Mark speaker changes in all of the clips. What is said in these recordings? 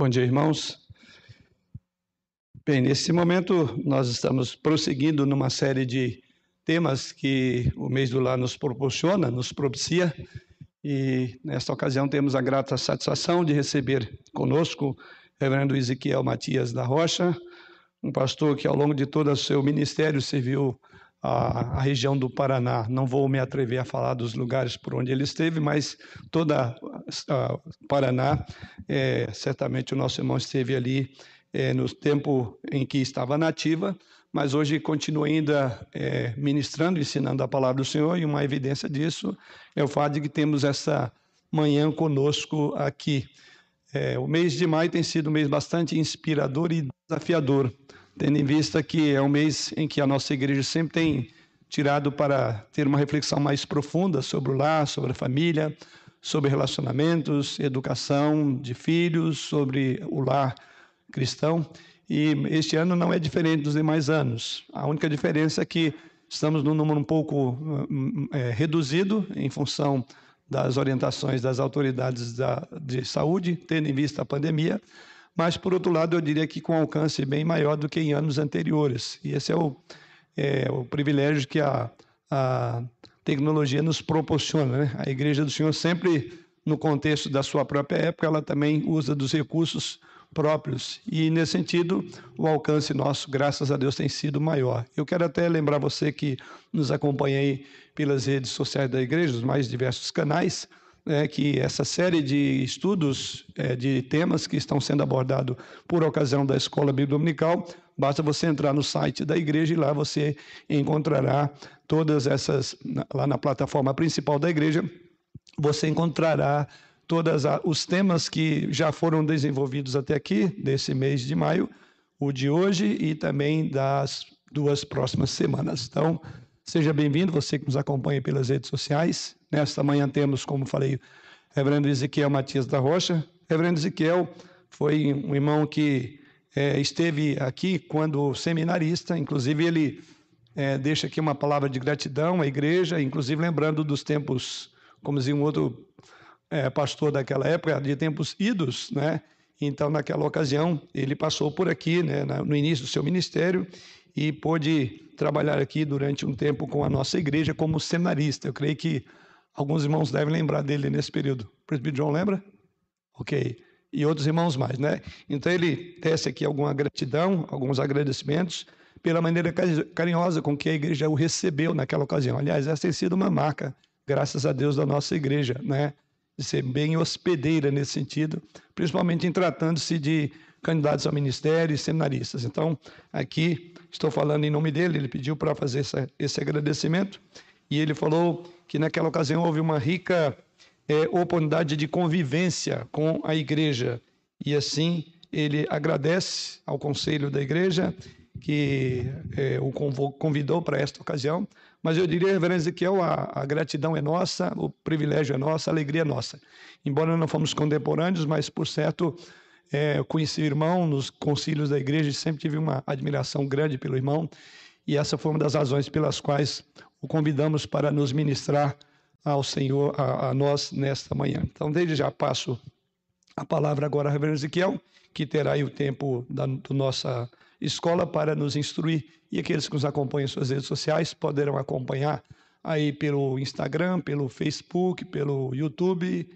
Speaker 1: Bom dia, irmãos. Bem, nesse momento nós estamos prosseguindo numa série de temas que o mês do lar nos proporciona, nos propicia, e nesta ocasião temos a grata satisfação de receber conosco o reverendo Ezequiel Matias da Rocha, um pastor que ao longo de todo o seu ministério serviu a, a, região do Paraná. Não vou me atrever a falar dos lugares por onde ele esteve, mas toda o Paraná, é, certamente o nosso irmão esteve ali é, no tempo em que estava nativa, mas hoje continua ainda é, ministrando, ensinando a palavra do Senhor, e uma evidência disso é o fato de que temos essa manhã conosco aqui. É, o mês de maio tem sido um mês bastante inspirador e desafiador tendo em vista que é um mês em que a nossa igreja sempre tem tirado para ter uma reflexão mais profunda sobre o lar, sobre a família, sobre relacionamentos, educação de filhos, sobre o lar cristão. E este ano não é diferente dos demais anos. A única diferença é que estamos num número um pouco é, reduzido em função das orientações das autoridades da, de saúde, tendo em vista a pandemia, mas, por outro lado, eu diria que com alcance bem maior do que em anos anteriores. E esse é o, é, o privilégio que a, a tecnologia nos proporciona. Né? A Igreja do Senhor sempre, no contexto da sua própria época, ela também usa dos recursos próprios. E, nesse sentido, o alcance nosso, graças a Deus, tem sido maior. Eu quero até lembrar você que nos acompanha aí pelas redes sociais da igreja, os mais diversos canais, é, que essa série de estudos, é, de temas que estão sendo abordados por ocasião da Escola Bíblica Dominical, basta você entrar no site da igreja e lá você encontrará todas essas, lá na plataforma principal da igreja, você encontrará todos os temas que já foram desenvolvidos até aqui, desse mês de maio, o de hoje e também das duas próximas semanas. Então, seja bem-vindo, você que nos acompanha pelas redes sociais. Nesta manhã temos, como falei, reverendo Ezequiel Matias da Rocha. Reverendo Ezequiel foi um irmão que é, esteve aqui quando seminarista, inclusive ele é, deixa aqui uma palavra de gratidão à igreja, inclusive lembrando dos tempos, como dizia um outro é, pastor daquela época, de tempos idos, né? Então, naquela ocasião, ele passou por aqui, né, no início do seu ministério, e pôde trabalhar aqui durante um tempo com a nossa igreja como seminarista. Eu creio que Alguns irmãos devem lembrar dele nesse período. O presbítero John lembra? Ok. E outros irmãos mais, né? Então ele tece aqui alguma gratidão, alguns agradecimentos pela maneira carinhosa com que a igreja o recebeu naquela ocasião. Aliás, essa tem sido uma marca, graças a Deus, da nossa igreja, né? De ser bem hospedeira nesse sentido, principalmente em tratando-se de candidatos ao ministério e seminaristas. Então, aqui estou falando em nome dele, ele pediu para fazer essa, esse agradecimento e ele falou que naquela ocasião houve uma rica é, oportunidade de convivência com a igreja. E assim ele agradece ao conselho da igreja que é, o convidou para esta ocasião. Mas eu diria, reverendo Ezequiel, a, a, gratidão é nossa, o privilégio é nosso, a alegria é nossa. Embora não fomos contemporâneos, mas por certo, é, conheci o irmão nos concílios da igreja e sempre tive uma admiração grande pelo irmão. E essa foi uma das razões pelas quais o convidamos para nos ministrar ao Senhor, a, a nós, nesta manhã. Então, desde já passo a palavra agora ao reverendo Ezequiel, que terá aí o tempo da, nossa escola para nos instruir. E aqueles que nos acompanham em suas redes sociais poderão acompanhar aí pelo Instagram, pelo Facebook, pelo YouTube.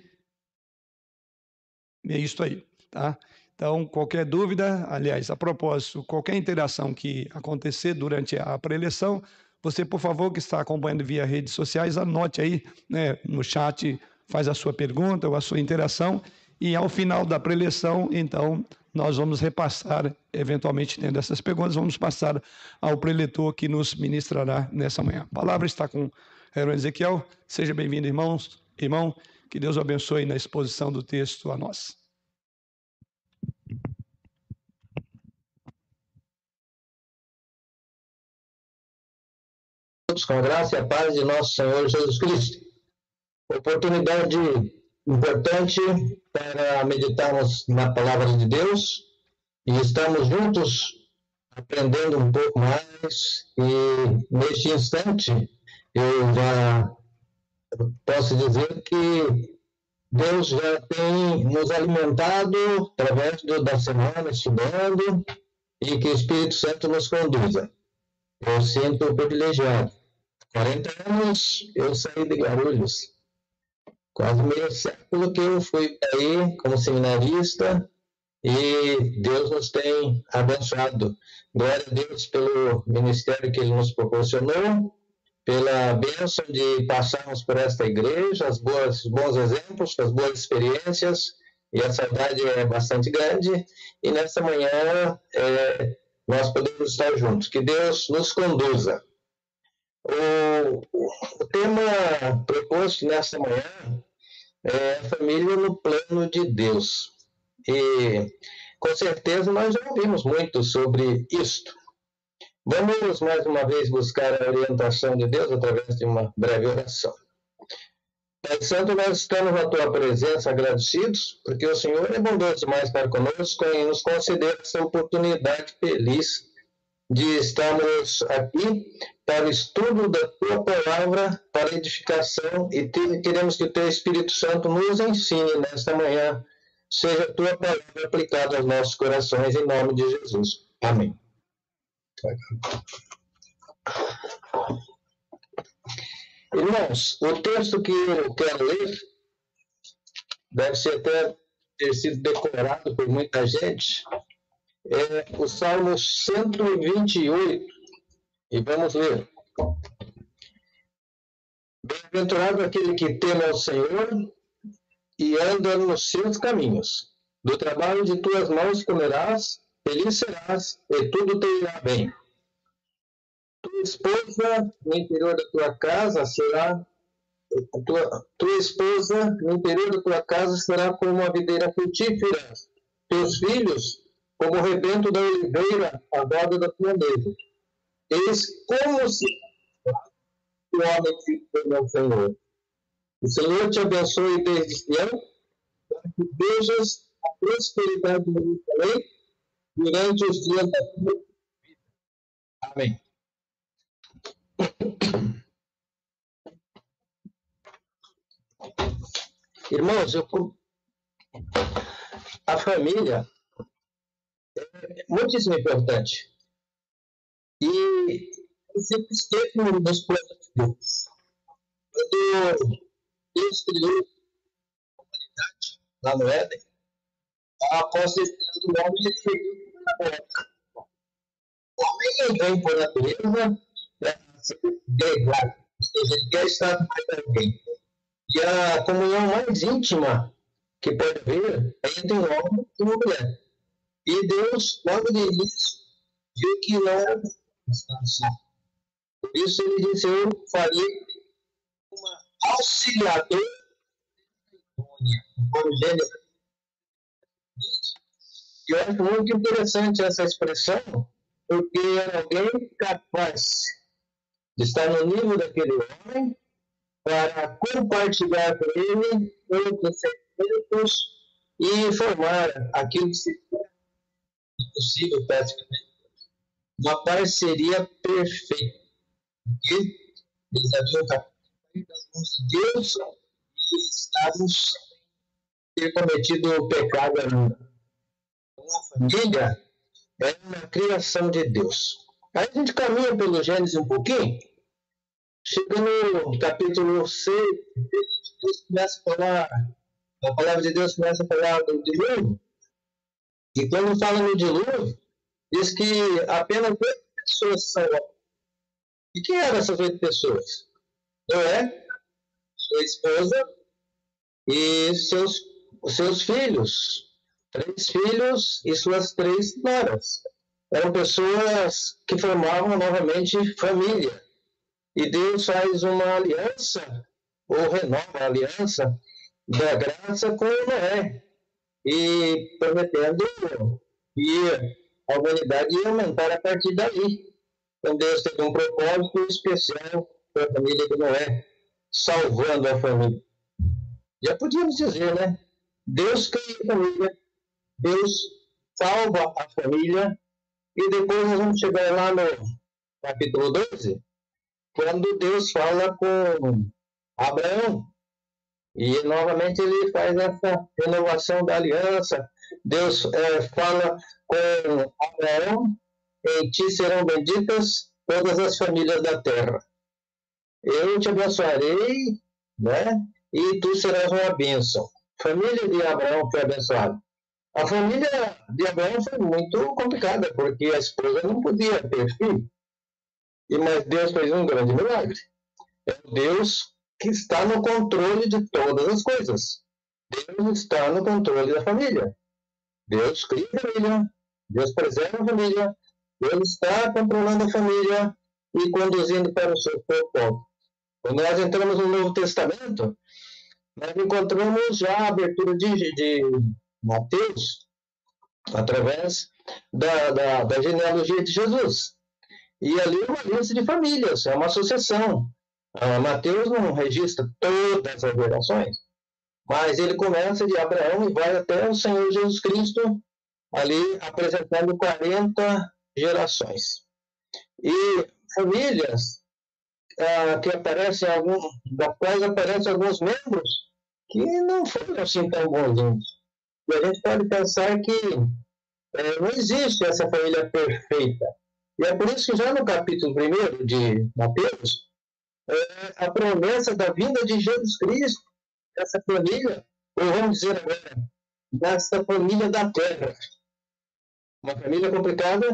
Speaker 1: E é isso aí, tá? Então, qualquer dúvida, aliás, a propósito, qualquer interação que acontecer durante a preleção, você, por favor, que está acompanhando via redes sociais, anote aí né, no chat, faz a sua pergunta ou a sua interação. E ao final da preleção, então, nós vamos repassar, eventualmente tendo essas perguntas, vamos passar ao preletor que nos ministrará nessa manhã. A palavra está com Herman Ezequiel. Seja bem-vindo, irmãos. Irmão, que Deus abençoe na exposição do texto a nós.
Speaker 2: Todos com a graça e a paz de nosso Senhor Jesus Cristo. Oportunidade importante para meditarmos na palavra de Deus e estamos juntos aprendendo um pouco mais e neste instante eu já posso dizer que Deus já tem nos alimentado através da semana, estudando, e que o Espírito Santo nos conduza. Eu sinto privilegiado. 40 anos eu saí de Guarulhos. Quase meio século que eu fui aí como seminarista e Deus nos tem abençoado. Glória a Deus pelo ministério que Ele nos proporcionou, pela bênção de passarmos por esta igreja, as boas, bons exemplos, as boas experiências, e a saudade é bastante grande. E nessa manhã é, nós podemos estar juntos. Que Deus nos conduza. O, tema proposto nessa manhã é família no plano de Deus. E com certeza nós já ouvimos muito sobre isto. Vamos mais uma vez buscar a orientação de Deus através de uma breve oração. Pai Santo, nós estamos na tua presença agradecidos, porque o Senhor é bondoso demais para conosco e nos conceder essa oportunidade feliz de estarmos aqui para o estudo da tua palavra, para edificação, e queremos que o teu Espírito Santo nos ensine nesta manhã seja a tua palavra aplicada aos nossos corações, em nome de Jesus. Amém. Irmãos, o texto que eu quero ler deve ser até ter sido decorado por muita gente. É o Salmo 128. E vamos ler. Bem-aventurado aquele que teme ao Senhor e anda nos seus caminhos. Do trabalho de tuas mãos comerás, feliz serás, e tudo te irá bem. Tua esposa no interior da tua casa será tua, tua esposa no interior da tua casa será como uma videira frutífera, teus filhos como o rebento da oliveira à roda da tua mesa. Eis como se o homem teme ao Senhor o Senhor te abençoe desde Sião, para que vejas a prosperidade do Jerusalém durante os dias da tua vida. Amém. Irmãos, eu, a família é muitíssimo importante. E eu sempre esteve nos planos de Deus. Quando Deus criou a humanidade lá no Éden, após ter criado o homem, ele feriu na boca. O homem vem por natureza para ser seja, ele quer estar mais alguém. E a comunhão mais íntima que pode haver é entre um homem e uma mulher. E Deus, logo de início, viu que não. Por isso ele disse: Eu farei auxiliador como gênero. E eu acho muito interessante essa expressão, porque era alguém capaz de estar no nível daquele homem para compartilhar com ele todos os sentimentos e formar aquilo que seria impossível praticamente. Uma parceria perfeita. Porque eles haviam das mãos de Deus e estamos ter cometido o pecado ainda. Uma família é uma criação de Deus. Aí a gente caminha pelo Gênesis um pouquinho, chega no capítulo 6, Deus começa a falar, a palavra de Deus começa a falar do dilúvio, e quando fala no dilúvio, diz que apenas oito pessoas são. E quem eram essas oito pessoas? Noé, sua esposa e seus, seus filhos. Três filhos e suas três noras. Eram pessoas que formavam novamente família. E Deus faz uma aliança, ou renova a aliança da graça com Noé. E prometendo que a humanidade ia aumentar a partir daí. Então Deus teve um propósito especial para a família de Noé, salvando a família. Já podíamos dizer, né? Deus cria a família, Deus salva a família, e depois nós vamos chegar lá no capítulo 12, quando Deus fala com Abraão. E novamente ele faz essa renovação da aliança. Deus é, fala com Abraão: em ti serão benditas todas as famílias da terra. Eu te abençoarei, né? E tu serás uma bênção. Família de Abraão foi abençoada. A família de Abraão foi muito complicada, porque a esposa não podia ter filho. E mas Deus fez um grande milagre. É Deus que está no controle de todas as coisas. Deus está no controle da família. Deus cria a família, Deus preserva a família, Deus está controlando a família e conduzindo para o seu propósito. Quando nós entramos no Novo Testamento, nós encontramos já a abertura de, de Mateus através da, da, da genealogia de Jesus. E ali é uma lista de famílias, é uma sucessão. Uh, Mateus não registra todas as gerações, mas ele começa de Abraão e vai até o Senhor Jesus Cristo, ali apresentando 40 gerações. E famílias uh, que aparecem, algum, da quais aparecem alguns membros que não foram assim tão bonzinhos. E a gente pode pensar que é, não existe essa família perfeita. E é por isso que já no capítulo 1 de Mateus, é, a promessa da vinda de Jesus Cristo, essa família, ou vamos dizer agora, dessa família da terra. Uma família complicada,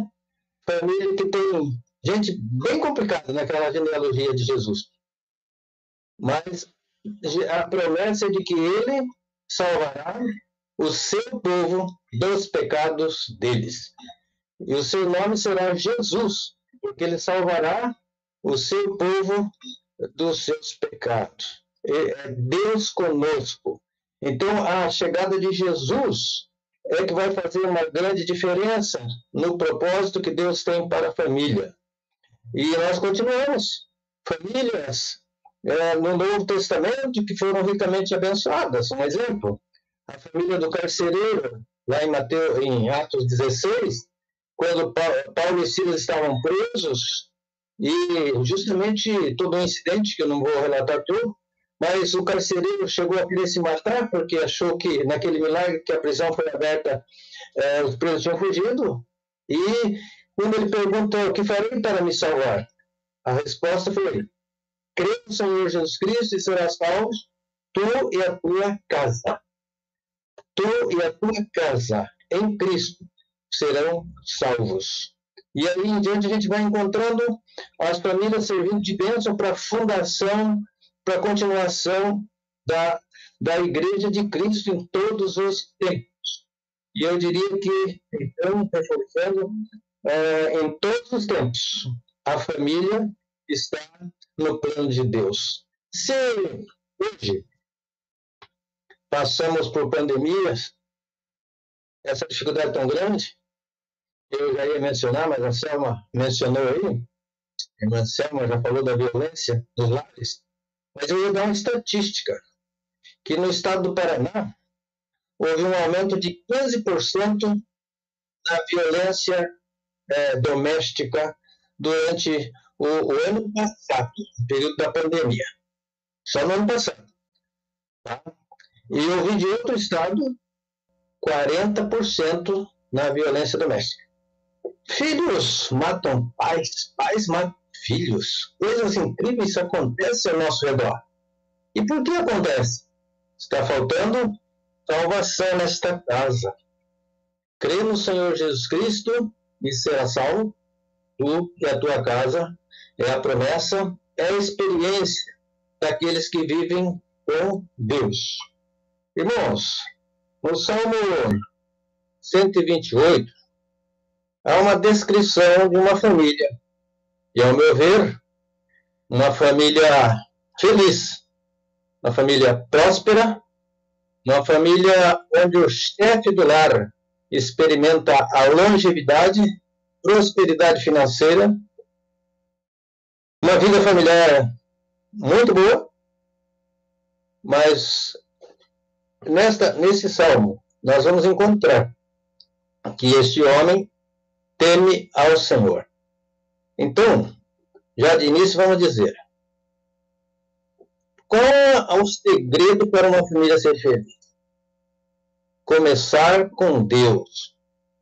Speaker 2: família que tem gente bem complicada naquela genealogia de Jesus. Mas a promessa é de que ele salvará o seu povo dos pecados deles. E o seu nome será Jesus, porque ele salvará o seu povo dos seus pecados. É Deus conosco. Então, a chegada de Jesus é que vai fazer uma grande diferença no propósito que Deus tem para a família. E nós continuamos. Famílias é, no Novo Testamento que foram ricamente abençoadas. Um exemplo, a família do carcereiro, lá em, Mateus, em Atos 16, quando Paulo e Silas estavam presos, e justamente todo um incidente, que eu não vou relatar tudo, mas o carcereiro chegou a querer se matar porque achou que naquele milagre que a prisão foi aberta, eh, os presos tinham fugido. E quando ele perguntou, o que farei para me salvar? A resposta foi, crê no Senhor Jesus Cristo e serás salvo, tu e a tua casa. Tu e a tua casa, em Cristo, serão salvos. E aí em diante a gente vai encontrando as famílias servindo de bênção para a fundação, para a continuação da, da Igreja de Cristo em todos os tempos. E eu diria que, então, reforçando, é, em todos os tempos, a família está no plano de Deus. Se hoje passamos por pandemias, essa dificuldade tão grande, eu já ia mencionar, mas a Selma mencionou aí, a Selma já falou da violência nos lares, mas eu ia dar uma estatística, que no estado do Paraná houve um aumento de 15% da violência é, doméstica durante o, o, ano passado, o período da pandemia. Só no ano passado. Tá? E eu vi de outro estado 40% na violência doméstica. Filhos matam pais, pais matam filhos. Coisas incríveis acontecem ao nosso redor. E por que acontece? Está faltando salvação nesta casa. Crê no Senhor Jesus Cristo e será salvo, tu e a tua casa. É a promessa, é a experiência daqueles que vivem com Deus. Irmãos, no Salmo 128, há uma descrição de uma família. E, ao meu ver, uma família feliz, uma família próspera, uma família onde o chefe do lar experimenta a longevidade, prosperidade financeira, uma vida familiar muito boa, mas nesta, nesse salmo nós vamos encontrar que este homem teme ao Senhor. Então, já de início vamos dizer, qual é o segredo para uma família ser feliz? Começar com Deus.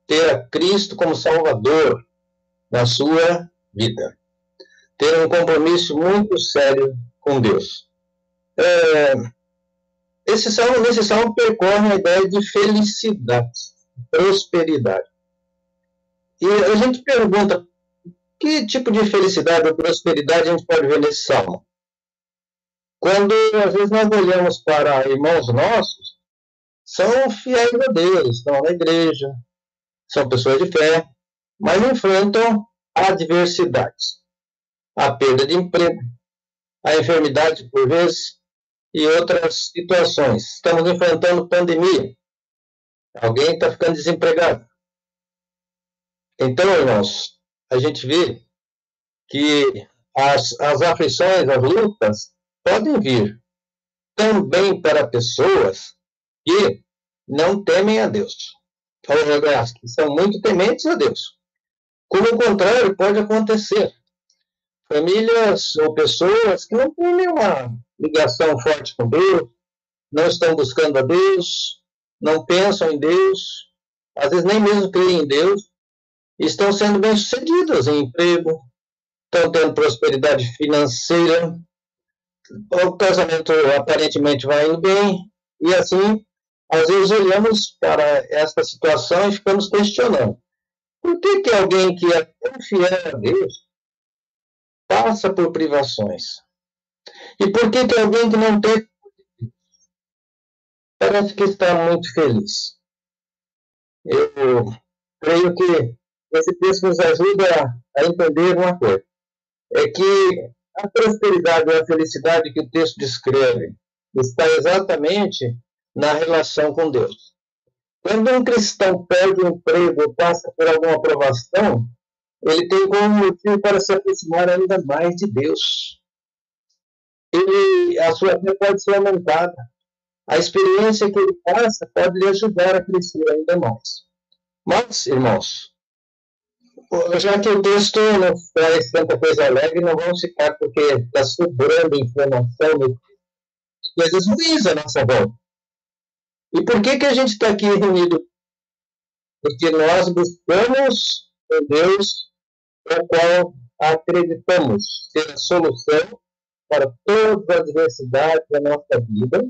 Speaker 2: Ter a Cristo como Salvador na sua vida. Ter um compromisso muito sério com Deus. É, esse salmo, nesse salmo, percorre a ideia de felicidade, prosperidade. E a gente pergunta, que tipo de felicidade ou prosperidade a gente pode ver nesse salmo? Quando, às vezes, nós olhamos para irmãos nossos, são fiéis a Deus, estão na igreja, são pessoas de fé, mas enfrentam adversidades. A perda de emprego, a enfermidade, por vezes, e outras situações. Estamos enfrentando pandemia. Alguém está ficando desempregado. Então, irmãos, a gente vê que as, as aflições, as lutas, podem vir também para pessoas que não temem a Deus. Que são muito tementes a Deus. Como o contrário pode acontecer. Famílias ou pessoas que não têm nenhuma ligação forte com Deus, não estão buscando a Deus, não pensam em Deus, às vezes nem mesmo creem em Deus, estão sendo bem-sucedidas em emprego, estão tendo prosperidade financeira, o casamento aparentemente vai indo bem, e assim, às vezes olhamos para esta situação e ficamos questionando. Por que, que alguém que é tão fiel a Deus passa por privações? E por que, que alguém que não tem parece que está muito feliz? Eu creio que esse texto nos ajuda a entender uma coisa. É que a prosperidade ou a felicidade que o texto descreve está exatamente na relação com Deus. Quando um cristão perde um emprego ou passa por alguma provação, ele tem como motivo para se aproximar ainda mais de Deus. Ele, a sua fé pode ser aumentada. A experiência que ele passa pode lhe ajudar a crescer ainda mais. Mas, irmãos, já que o texto não traz tanta coisa alegre, não vamos ficar porque está sobrando informação de coisas ruins à nossa volta. E por que, que a gente está aqui reunido? Porque nós buscamos em Deus o qual acreditamos ser a solução para todas as adversidades da nossa vida.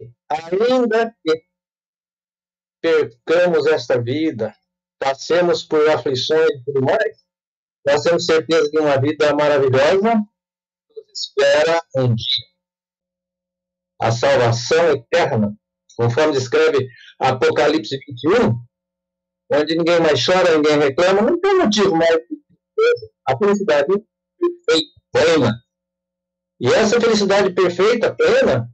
Speaker 2: E, ainda que percamos esta vida, passemos por aflições e tudo mais, nós temos certeza que uma vida maravilhosa nos espera um dia. A salvação eterna, conforme descreve Apocalipse 21, onde ninguém mais chora, ninguém reclama, não tem motivo mais de A felicidade perfeita, plena. E essa felicidade perfeita, plena,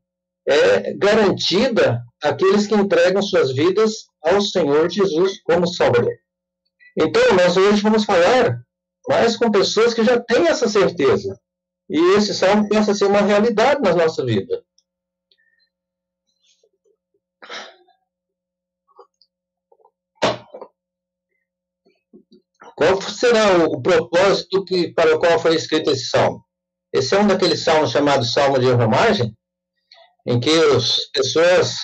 Speaker 2: é garantida àqueles que entregam suas vidas ao Senhor Jesus como Salvador. Então, nós hoje vamos falar mais com pessoas que já têm essa certeza. E esse salmo possa a ser uma realidade na nossa vida. Qual será o, o propósito que, para o qual foi escrito esse salmo? Esse é um daqueles salmos chamados Salmo de Romagem, em que as pessoas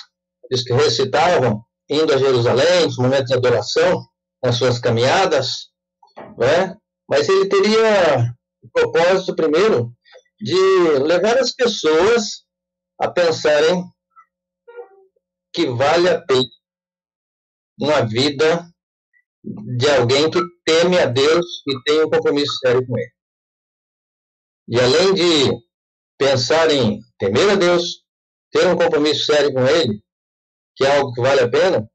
Speaker 2: que recitavam indo a Jerusalém, nos momentos de adoração, nas suas caminhadas, né? mas ele teria o propósito, primeiro, de levar as pessoas a pensarem que vale a pena uma vida de alguém que teme a Deus e tem um compromisso sério com Ele. E além de pensar em temer a Deus, ter um compromisso sério com Ele, que é algo que vale a pena,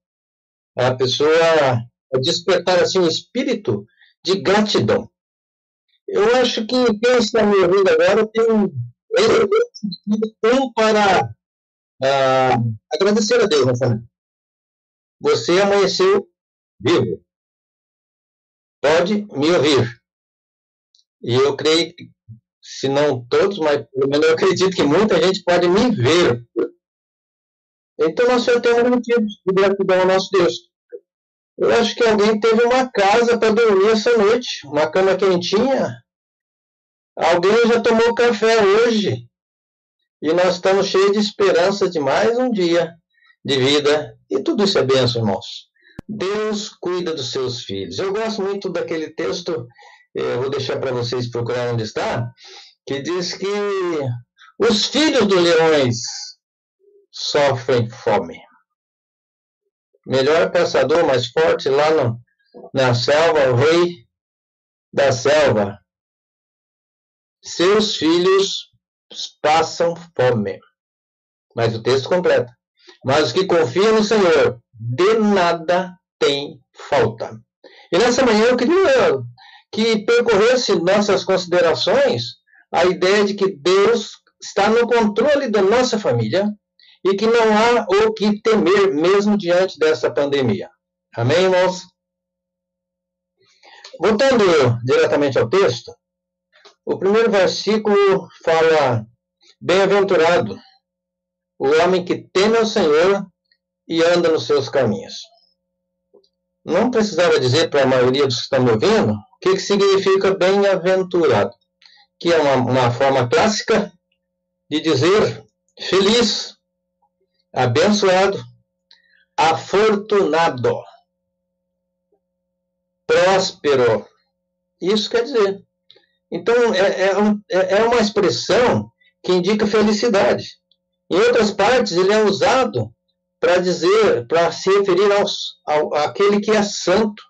Speaker 2: a pessoa despertar assim um espírito de gratidão. Eu acho que quem está me ouvindo agora tem tempo para uh, agradecer a Deus nessa Você amanheceu vivo. Pode me ouvir. E eu creio que, se não todos, mas pelo menos eu acredito que muita gente pode me ver. Então nós só temos motivos de gratidão ao nosso Deus. Eu acho que alguém teve uma casa para dormir essa noite, uma cama quentinha. Alguém já tomou café hoje. E nós estamos cheios de esperança de mais um dia de vida. E tudo isso é bênção, irmãos. Deus cuida dos seus filhos. Eu gosto muito daquele texto, eu vou deixar para vocês procurar onde está, que diz que os filhos dos leões sofrem fome. Melhor caçador, mais forte lá no, na selva, o rei da selva. Seus filhos passam fome. Mas o texto completa. Mas os que confiam no Senhor, de nada tem falta. E nessa manhã eu queria que percorresse nossas considerações a ideia de que Deus está no controle da nossa família e que não há o que temer mesmo diante dessa pandemia. Amém, irmãos? Voltando diretamente ao texto, o primeiro versículo fala: Bem-aventurado o homem que teme ao Senhor e anda nos seus caminhos. Não precisava dizer para a maioria dos que estão me ouvindo o que, que significa bem-aventurado, que é uma, uma forma clássica de dizer feliz, abençoado, afortunado, próspero. Isso quer dizer. Então, é, é, é, é uma expressão que indica felicidade. Em outras partes, ele é usado para dizer, para se referir aos, ao, àquele que é santo.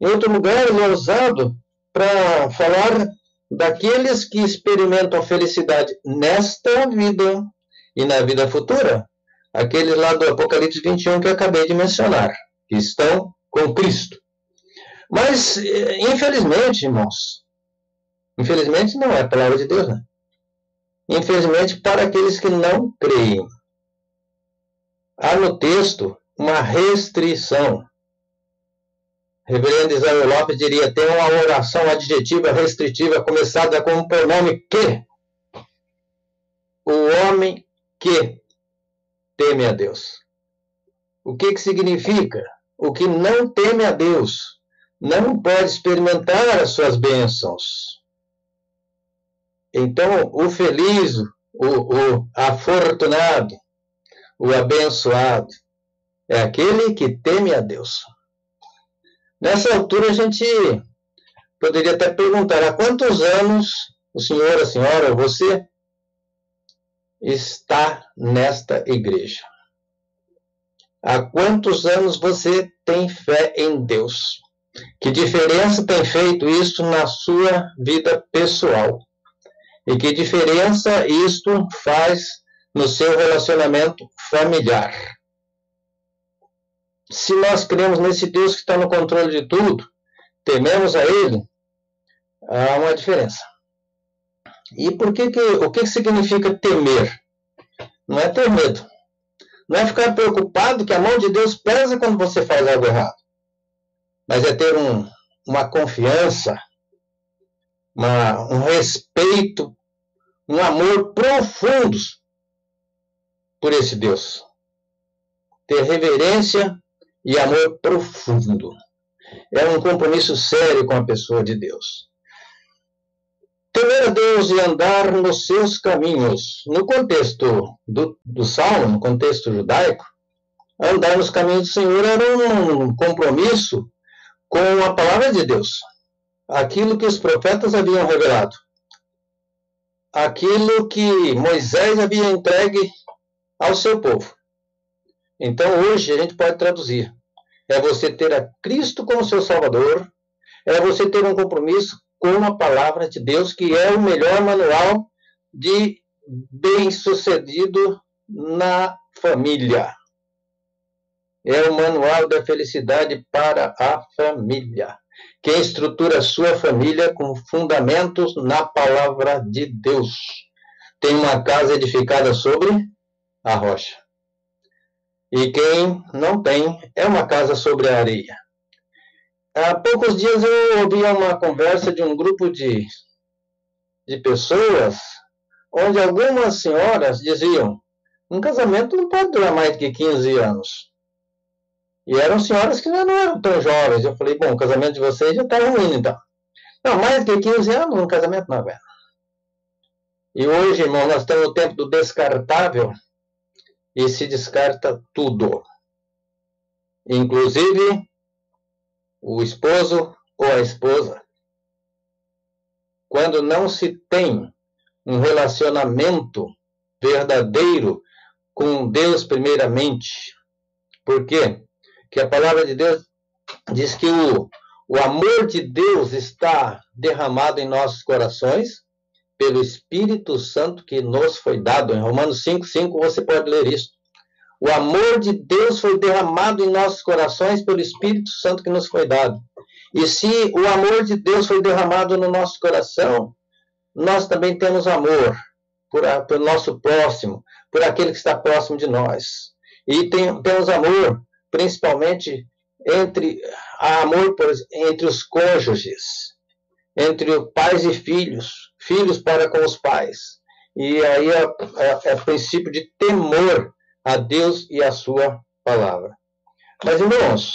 Speaker 2: Em outro lugar, ele é usado para falar daqueles que experimentam felicidade nesta vida e na vida futura. Aqueles lá do Apocalipse 21 que eu acabei de mencionar, que estão com Cristo. Mas, infelizmente, irmãos, infelizmente não é a palavra de Deus, né? Infelizmente, para aqueles que não creem. Há no texto uma restrição. Reverendo Israel Lopes diria: tem uma oração adjetiva restritiva começada com o pronome que. O homem que teme a Deus. O que, que significa? O que não teme a Deus não pode experimentar as suas bênçãos. Então, o feliz, o, o afortunado, o abençoado, é aquele que teme a Deus. Nessa altura, a gente poderia até perguntar: há quantos anos o senhor, a senhora, você está nesta igreja? Há quantos anos você tem fé em Deus? Que diferença tem feito isso na sua vida pessoal? E que diferença isto faz no seu relacionamento familiar? Se nós cremos nesse Deus que está no controle de tudo, tememos a Ele, há uma diferença. E por que que, o que significa temer? Não é ter medo. Não é ficar preocupado que a mão de Deus pesa quando você faz algo errado. Mas é ter um, uma confiança uma, um respeito, um amor profundos por esse Deus. Ter reverência e amor profundo. É um compromisso sério com a pessoa de Deus. Temer a Deus e andar nos seus caminhos. No contexto do, do Salmo, no contexto judaico, andar nos caminhos do Senhor era um compromisso com a palavra de Deus aquilo que os profetas haviam revelado, aquilo que Moisés havia entregue ao seu povo. Então, hoje, a gente pode traduzir: é você ter a Cristo como seu Salvador, é você ter um compromisso com a palavra de Deus, que é o melhor manual de bem-sucedido na família. É o manual da felicidade para a família. Quem estrutura a sua família com fundamentos na palavra de Deus. Tem uma casa edificada sobre a rocha. E quem não tem é uma casa sobre a areia. Há poucos dias eu ouvi uma conversa de um grupo de, de pessoas onde algumas senhoras diziam: um casamento não pode durar mais que 15 anos. E eram senhoras que não eram tão jovens. Eu falei, bom, o casamento de vocês já está ruim, então. Não, mais de 15 anos, um casamento não é E hoje, irmão, nós estamos no tempo do descartável e se descarta tudo. Inclusive o esposo ou a esposa. Quando não se tem um relacionamento verdadeiro com Deus primeiramente. Por quê? Que a palavra de Deus diz que o, o amor de Deus está derramado em nossos corações pelo Espírito Santo que nos foi dado. Em Romanos 5, 5 você pode ler isso. O amor de Deus foi derramado em nossos corações pelo Espírito Santo que nos foi dado. E se o amor de Deus foi derramado no nosso coração, nós também temos amor por a, pelo nosso próximo, por aquele que está próximo de nós. E tem, temos amor, principalmente entre amor por, entre os cônjuges, entre pais e filhos, filhos para com os pais. E aí é, é, é princípio de temor a Deus e a sua palavra. Mas, irmãos,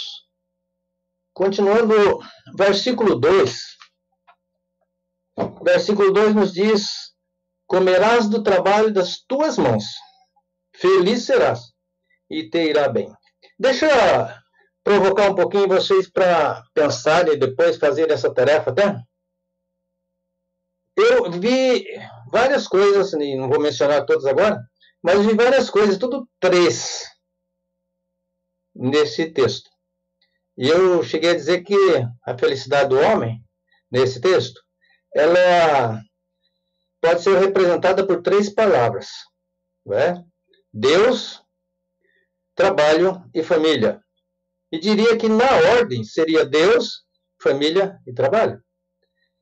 Speaker 2: continuando, versículo 2. Versículo 2 nos diz: Comerás do trabalho das tuas mãos, feliz serás e te irá bem. Deixa provocar um pouquinho vocês para pensar e depois fazer essa tarefa, tá? Eu vi várias coisas, não vou mencionar todas agora, mas vi várias coisas, tudo três, nesse texto. E eu cheguei a dizer que a felicidade do homem, nesse texto, ela pode ser representada por três palavras: né? Deus, trabalho e família. E diria que na ordem seria Deus, família e trabalho.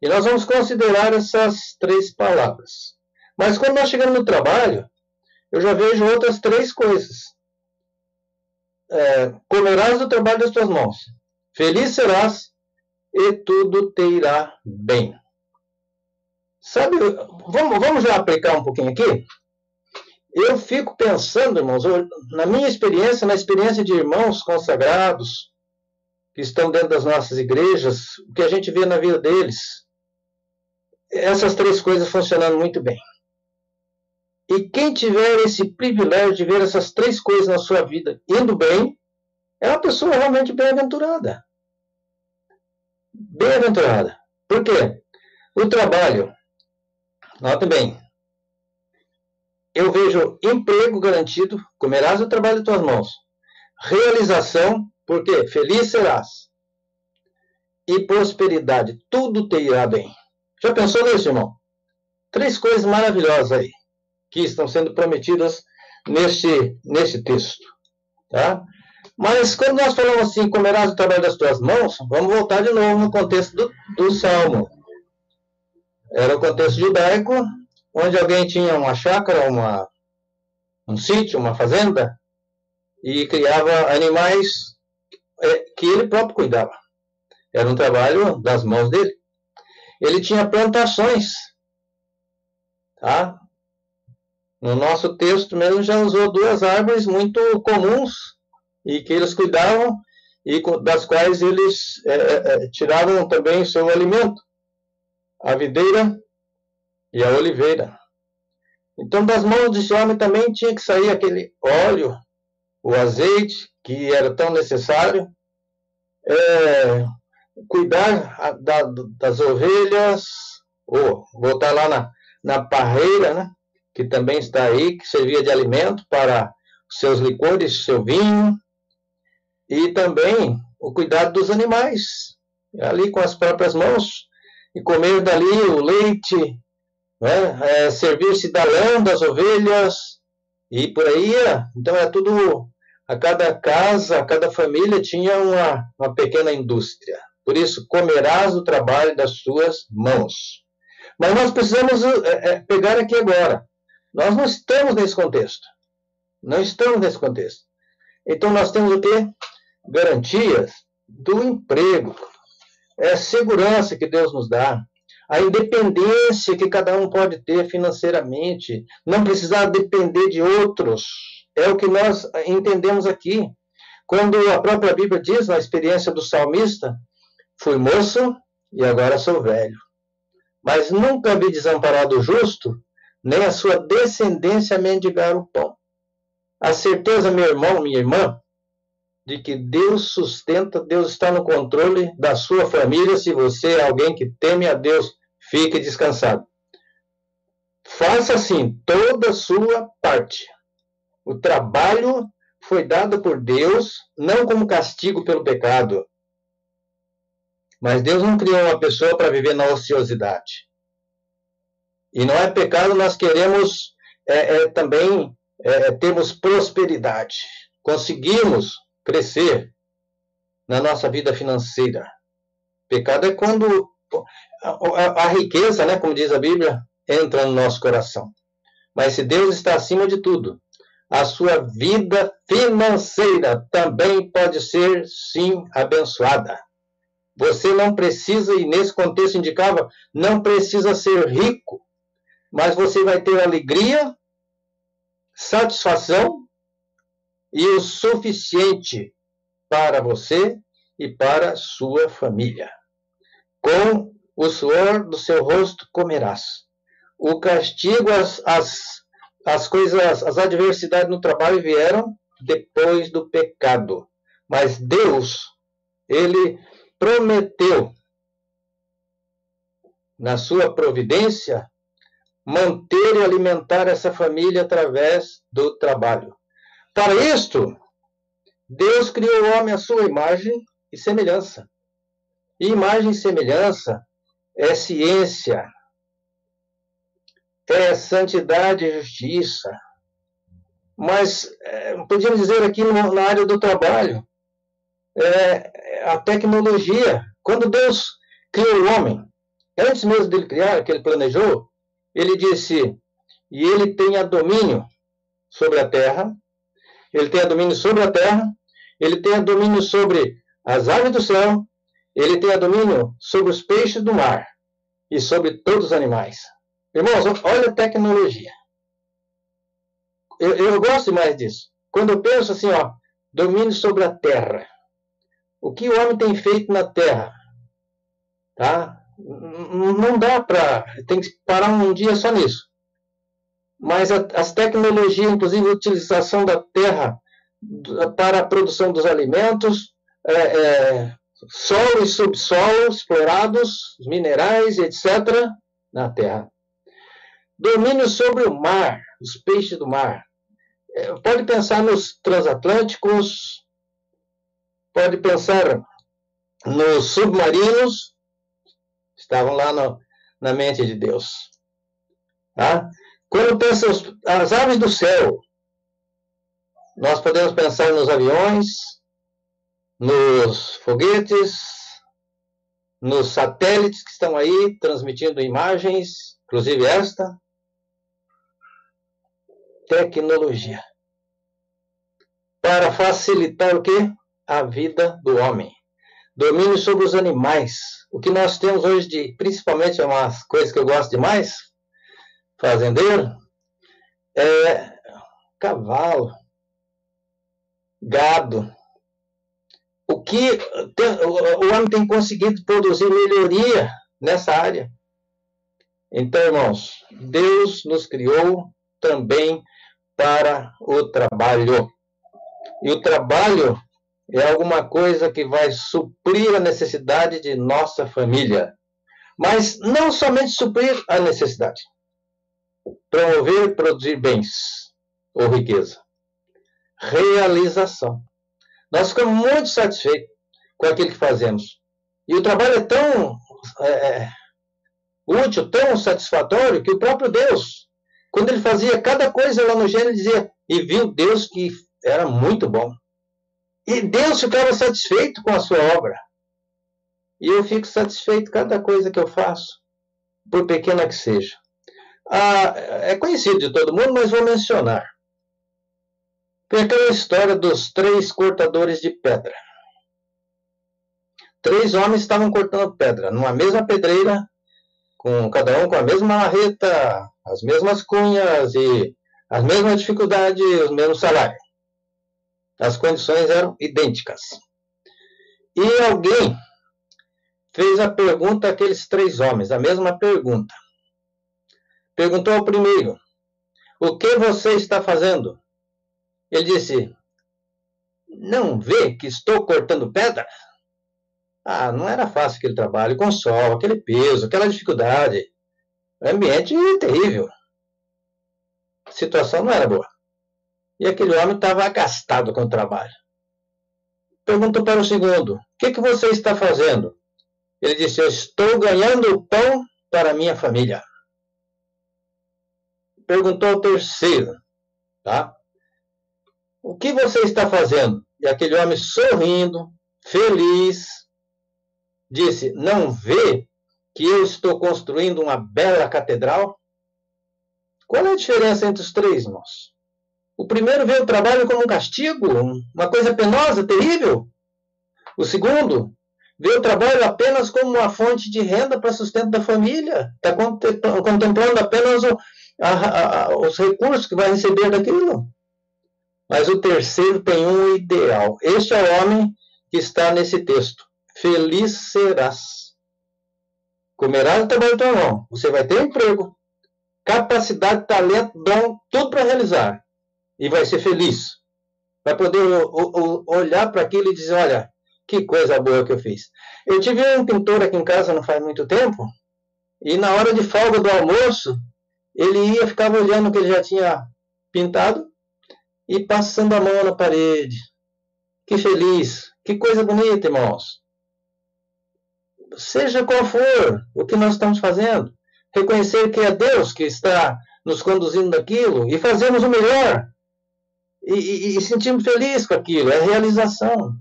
Speaker 2: E nós vamos considerar essas três palavras. Mas quando nós chegamos no trabalho, eu já vejo outras três coisas. É, comerás do trabalho das tuas mãos, feliz serás e tudo te irá bem. Sabe, vamos, vamos já aplicar um pouquinho aqui? Eu fico pensando, irmãos, na minha experiência, na experiência de irmãos consagrados que estão dentro das nossas igrejas, o que a gente vê na vida deles, essas três coisas funcionando muito bem. E quem tiver esse privilégio de ver essas três coisas na sua vida indo bem, é uma pessoa realmente bem-aventurada. Bem-aventurada. Por quê? O trabalho. Nota bem. Eu vejo emprego garantido, comerás o trabalho de tuas mãos. Realização, por quê? Feliz serás. E prosperidade, tudo te irá bem. Já pensou nisso, irmão? Três coisas maravilhosas aí que estão sendo prometidas neste, neste texto. Tá? Mas quando nós falamos assim, comerás o trabalho das tuas mãos, vamos voltar de novo no contexto do, do Salmo. Era o contexto judaico, onde alguém tinha uma chácara, uma, um sítio, uma fazenda, e criava animais é, que ele próprio cuidava. Era um trabalho das mãos dele. Ele tinha plantações, tá? No nosso texto mesmo já usou duas árvores muito comuns e que eles cuidavam e das quais eles é, é, é tiravam também seu alimento, a videira e a oliveira. Então, das mãos desse homem também tinha que sair aquele óleo, o azeite, que era tão necessário, é, cuidar da, das ovelhas, ou botar lá na, na parreira, né? Que também está aí, que servia de alimento para seus licores, seu vinho, e também o cuidado dos animais, ali com as próprias mãos, e comer dali o leite, né? é, servir-se da lã das ovelhas, e por aí, então é tudo, a cada casa, a cada família tinha uma, uma pequena indústria. Por isso, comerás o trabalho das suas mãos. Mas nós precisamos é, é pegar aqui agora nós não estamos nesse contexto. Não estamos nesse contexto. Então, nós temos o quê? Garantias do emprego. É a segurança que Deus nos dá. A independência que cada um pode ter financeiramente. Não precisar depender de outros. É o que nós entendemos aqui. Quando a própria Bíblia diz, na experiência do salmista, fui moço e agora sou velho. Mas nunca vi desamparado o justo, nem a sua descendência mendigar o pão. A certeza, meu irmão, minha irmã, de que Deus sustenta, Deus está no controle da sua família. Se você é alguém que teme a Deus, fique descansado. Faça assim toda a sua parte. O trabalho foi dado por Deus não como castigo pelo pecado. Mas Deus não criou uma pessoa para viver na ociosidade. E não é pecado nós queremos é, é, também é, termos prosperidade. Conseguimos crescer na nossa vida financeira. Pecado é quando a, a, a riqueza, né, como diz a Bíblia, entra no nosso coração. Mas se Deus está acima de tudo, a sua vida financeira também pode ser, sim, abençoada. Você não precisa, e nesse contexto indicava, não precisa ser rico, mas você vai ter alegria, satisfação e o suficiente para você e para sua família. Com o suor do seu rosto comerás. O castigo, as, as, as coisas, as adversidades no trabalho vieram depois do pecado. Mas Deus, ele prometeu, na sua providência, manter e alimentar essa família através do trabalho. Para isto, Deus criou o homem à sua imagem e semelhança. E imagem e semelhança é ciência, é santidade e justiça. Mas é, podíamos dizer aqui no, na área do trabalho, é, a tecnologia. Quando Deus criou o homem, antes mesmo dele criar, que ele planejou, ele disse: e ele tenha domínio sobre a terra, ele tenha domínio sobre a terra, ele tenha domínio sobre as aves do céu, ele tenha domínio sobre os peixes do mar e sobre todos os animais. Irmãos, olha a tecnologia. Eu, eu gosto mais disso. Quando eu penso assim, ó, domínio sobre a terra. O que o homem tem feito na terra? Tá? Não dá para. Tem que parar um dia só nisso. Mas a, as tecnologias, inclusive a utilização da terra para a produção dos alimentos, é, é, solo e subsolo explorados, minerais, etc., na terra. Domínio sobre o mar, os peixes do mar. É, pode pensar nos transatlânticos, pode pensar nos submarinos, estavam lá no, na mente de Deus. Tá? Quando pensa as aves do céu, nós podemos pensar nos aviões, nos foguetes, nos satélites que estão aí transmitindo imagens, inclusive esta. Tecnologia. Para facilitar o quê? A vida do homem. Domínio sobre os animais. O que nós temos hoje de, principalmente, é umas coisas que eu gosto demais, fazendeiro, é cavalo, gado. O que o homem tem conseguido produzir melhoria nessa área. Então, irmãos, Deus nos criou também para o trabalho. E o trabalho é alguma coisa que vai suprir a necessidade de nossa família. Mas não somente suprir a necessidade, promover e produzir bens ou riqueza realização. Nós ficamos muito satisfeitos com aquilo que fazemos. E o trabalho é tão é, é, útil, tão satisfatório, que o próprio Deus, quando ele fazia cada coisa lá no Gênesis, dizia, e viu Deus que era muito bom. E Deus ficava satisfeito com a sua obra. E eu fico satisfeito cada coisa que eu faço, por pequena que seja. Ah, é conhecido de todo mundo, mas vou mencionar. Tem aquela história dos três cortadores de pedra. Três homens estavam cortando pedra numa mesma pedreira, com cada um com a mesma marreta, as mesmas cunhas e as mesmas dificuldades, os mesmos salários. As condições eram idênticas. E alguém fez a pergunta àqueles três homens, a mesma pergunta. perguntou ao primeiro: O que você está fazendo? Ele disse: Não vê que estou cortando pedra? Ah, não era fácil aquele trabalho com sol, aquele peso, aquela dificuldade. O ambiente terrível. A situação não era boa. E aquele homem estava agastado com o trabalho. Perguntou para o segundo: O que, que você está fazendo? Ele disse: Eu estou ganhando pão para minha família. Perguntou ao terceiro: Tá? O que você está fazendo? E aquele homem sorrindo, feliz, disse: Não vê que eu estou construindo uma bela catedral? Qual é a diferença entre os três, irmãos? O primeiro vê o trabalho como um castigo, uma coisa penosa, terrível. O segundo vê o trabalho apenas como uma fonte de renda para sustento da família. Está contemplando apenas o, a, a, os recursos que vai receber daquilo. Mas o terceiro tem um ideal. Este é o homem que está nesse texto. Feliz serás. Comerás o trabalho do teu mão. Você vai ter emprego, capacidade, talento, dom, tudo para realizar e vai ser feliz. Vai poder olhar para aquilo e dizer: olha, que coisa boa que eu fiz. Eu tive um pintor aqui em casa não faz muito tempo, e na hora de folga do almoço, ele ia, ficava olhando o que ele já tinha pintado e passando a mão na parede. Que feliz, que coisa bonita, irmãos. Seja qual for o que nós estamos fazendo, reconhecer que é Deus que está nos conduzindo daquilo e fazemos o melhor e, e, e sentimos feliz com aquilo, é realização.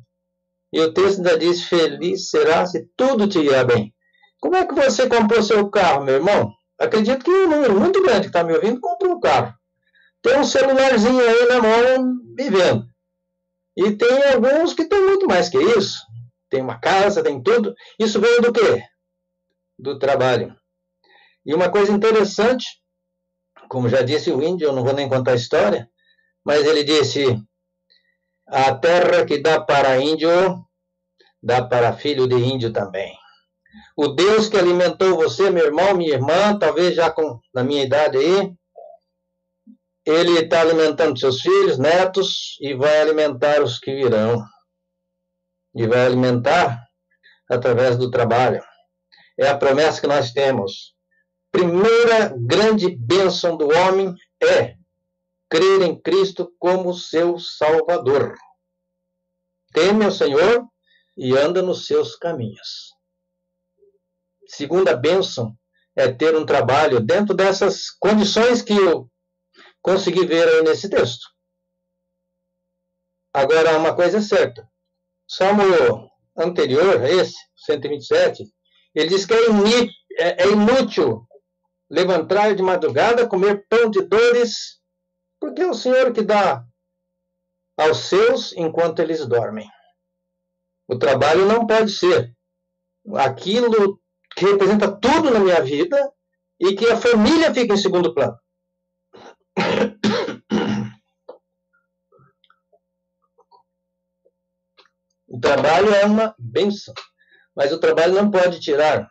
Speaker 2: E o texto ainda diz: Feliz será se tudo te irá bem. Como é que você comprou seu carro, meu irmão? Acredito que um número muito grande que está me ouvindo comprou um carro. Tem um celularzinho aí na mão vivendo. E tem alguns que têm muito mais que isso. Tem uma casa, tem tudo. Isso veio do quê? Do trabalho. E uma coisa interessante, como já disse o índio, eu não vou nem contar a história, mas ele disse: A terra que dá para índio, dá para filho de índio também. O Deus que alimentou você, meu irmão, minha irmã, talvez já com na minha idade aí, ele está alimentando seus filhos, netos, e vai alimentar os que virão. E vai alimentar através do trabalho. É a promessa que nós temos. Primeira grande bênção do homem é crer em Cristo como seu Salvador. Teme ao Senhor e anda nos seus caminhos. Segunda bênção é ter um trabalho dentro dessas condições que eu consegui ver aí nesse texto. Agora, uma coisa é certa. Salmo anterior, esse, 127, ele diz que é, é, é inútil levantar de madrugada, comer pão de dores porque é o Senhor que dá aos seus enquanto eles dormem. O trabalho não pode ser aquilo que representa tudo na minha vida e que a família fica em segundo plano. O trabalho é uma benção, mas o trabalho não pode tirar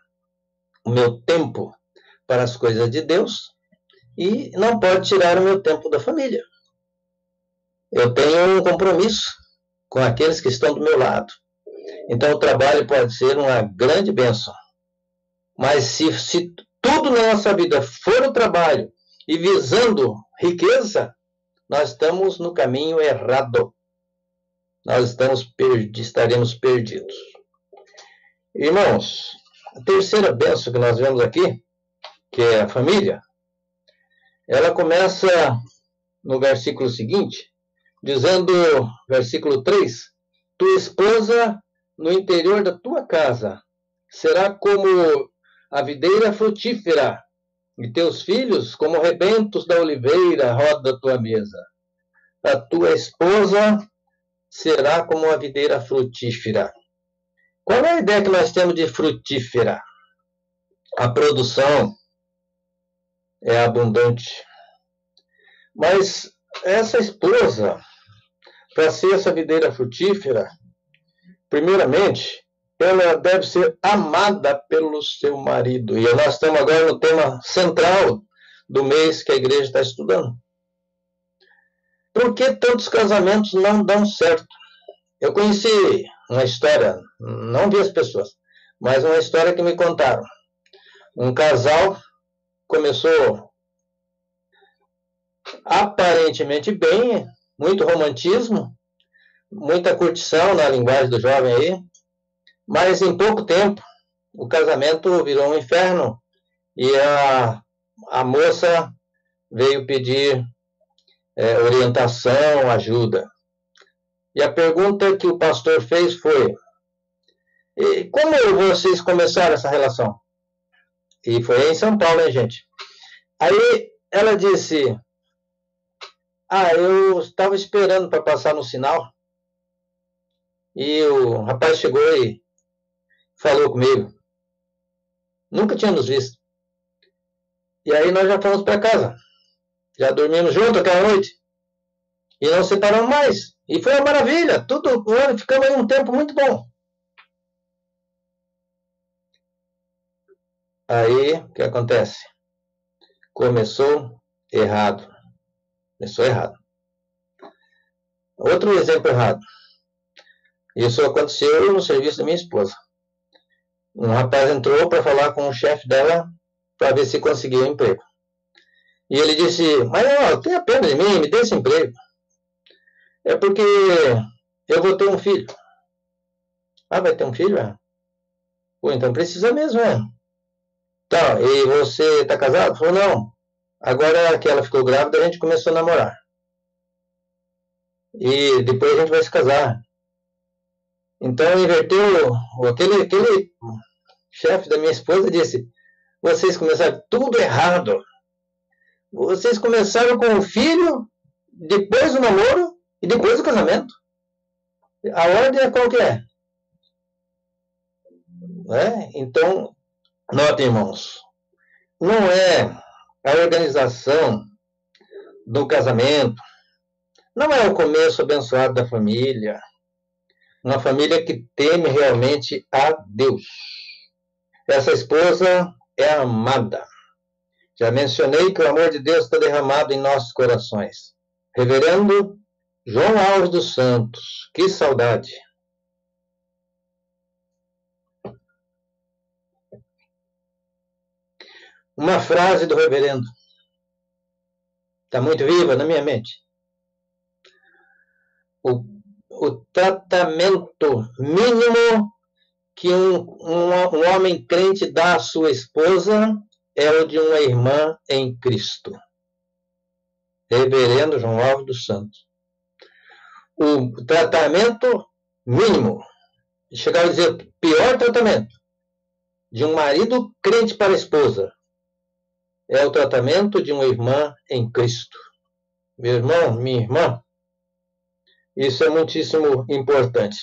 Speaker 2: o meu tempo para as coisas de Deus e não pode tirar o meu tempo da família. Eu tenho um compromisso com aqueles que estão do meu lado. Então, o trabalho pode ser uma grande bênção. Mas se, se tudo na nossa vida for o trabalho e visando riqueza, nós estamos no caminho errado. Nós estamos perdi, estaremos perdidos. Irmãos, a terceira bênção que nós vemos aqui, que é a família, ela começa no versículo seguinte, dizendo, versículo 3: Tua esposa no interior da tua casa será como a videira frutífera, e teus filhos como rebentos da oliveira roda da tua mesa. A tua esposa será como a videira frutífera. Qual é a ideia que nós temos de frutífera? A produção, é abundante. Mas essa esposa, para ser essa videira frutífera, primeiramente, ela deve ser amada pelo seu marido. E nós estamos agora no tema central do mês que a igreja está estudando. Por que tantos casamentos não dão certo? Eu conheci uma história, não vi as pessoas, mas uma história que me contaram. Um casal começou aparentemente bem, muito romantismo, muita curtição na linguagem do jovem aí, mas em pouco tempo o casamento virou um inferno e a, a moça veio pedir é, orientação, ajuda. E a pergunta que o pastor fez foi: como vocês começaram essa relação? E foi em São Paulo, hein, gente? Aí ela disse: Ah, eu estava esperando para passar no sinal. E o rapaz chegou e falou comigo. Nunca tínhamos visto. E aí nós já fomos para casa. Já dormimos junto aquela noite. E não separamos mais. E foi uma maravilha. Tudo ficamos aí um tempo muito bom. Aí, o que acontece? Começou errado. Começou errado. Outro exemplo errado. Isso aconteceu no serviço da minha esposa. Um rapaz entrou para falar com o chefe dela para ver se conseguia um emprego. E ele disse: Mas não, tenha pena de mim, me dê esse emprego. É porque eu vou ter um filho. Ah, vai ter um filho? É? Pô, então precisa mesmo, é. Tá, e você está casado? Falou, não. Agora que ela ficou grávida, a gente começou a namorar. E depois a gente vai se casar. Então inverteu, aquele, aquele chefe da minha esposa disse, vocês começaram tudo errado. Vocês começaram com o filho, depois do namoro e depois do casamento. A ordem é qual que é? é? Então, notem, irmãos, não é a organização do casamento, não é o começo abençoado da família, uma família que teme realmente a Deus. Essa esposa é amada. Já mencionei que o amor de Deus está derramado em nossos corações. Reverendo João Alves dos Santos, que saudade. Uma frase do reverendo. Está muito viva na minha mente. O, o tratamento mínimo que um, um, um homem crente dá à sua esposa é o de uma irmã em Cristo. Reverendo João Alves dos Santos. O tratamento mínimo, chegar a dizer pior tratamento, de um marido crente para a esposa, é o tratamento de uma irmã em Cristo. Meu irmão, minha irmã, isso é muitíssimo importante.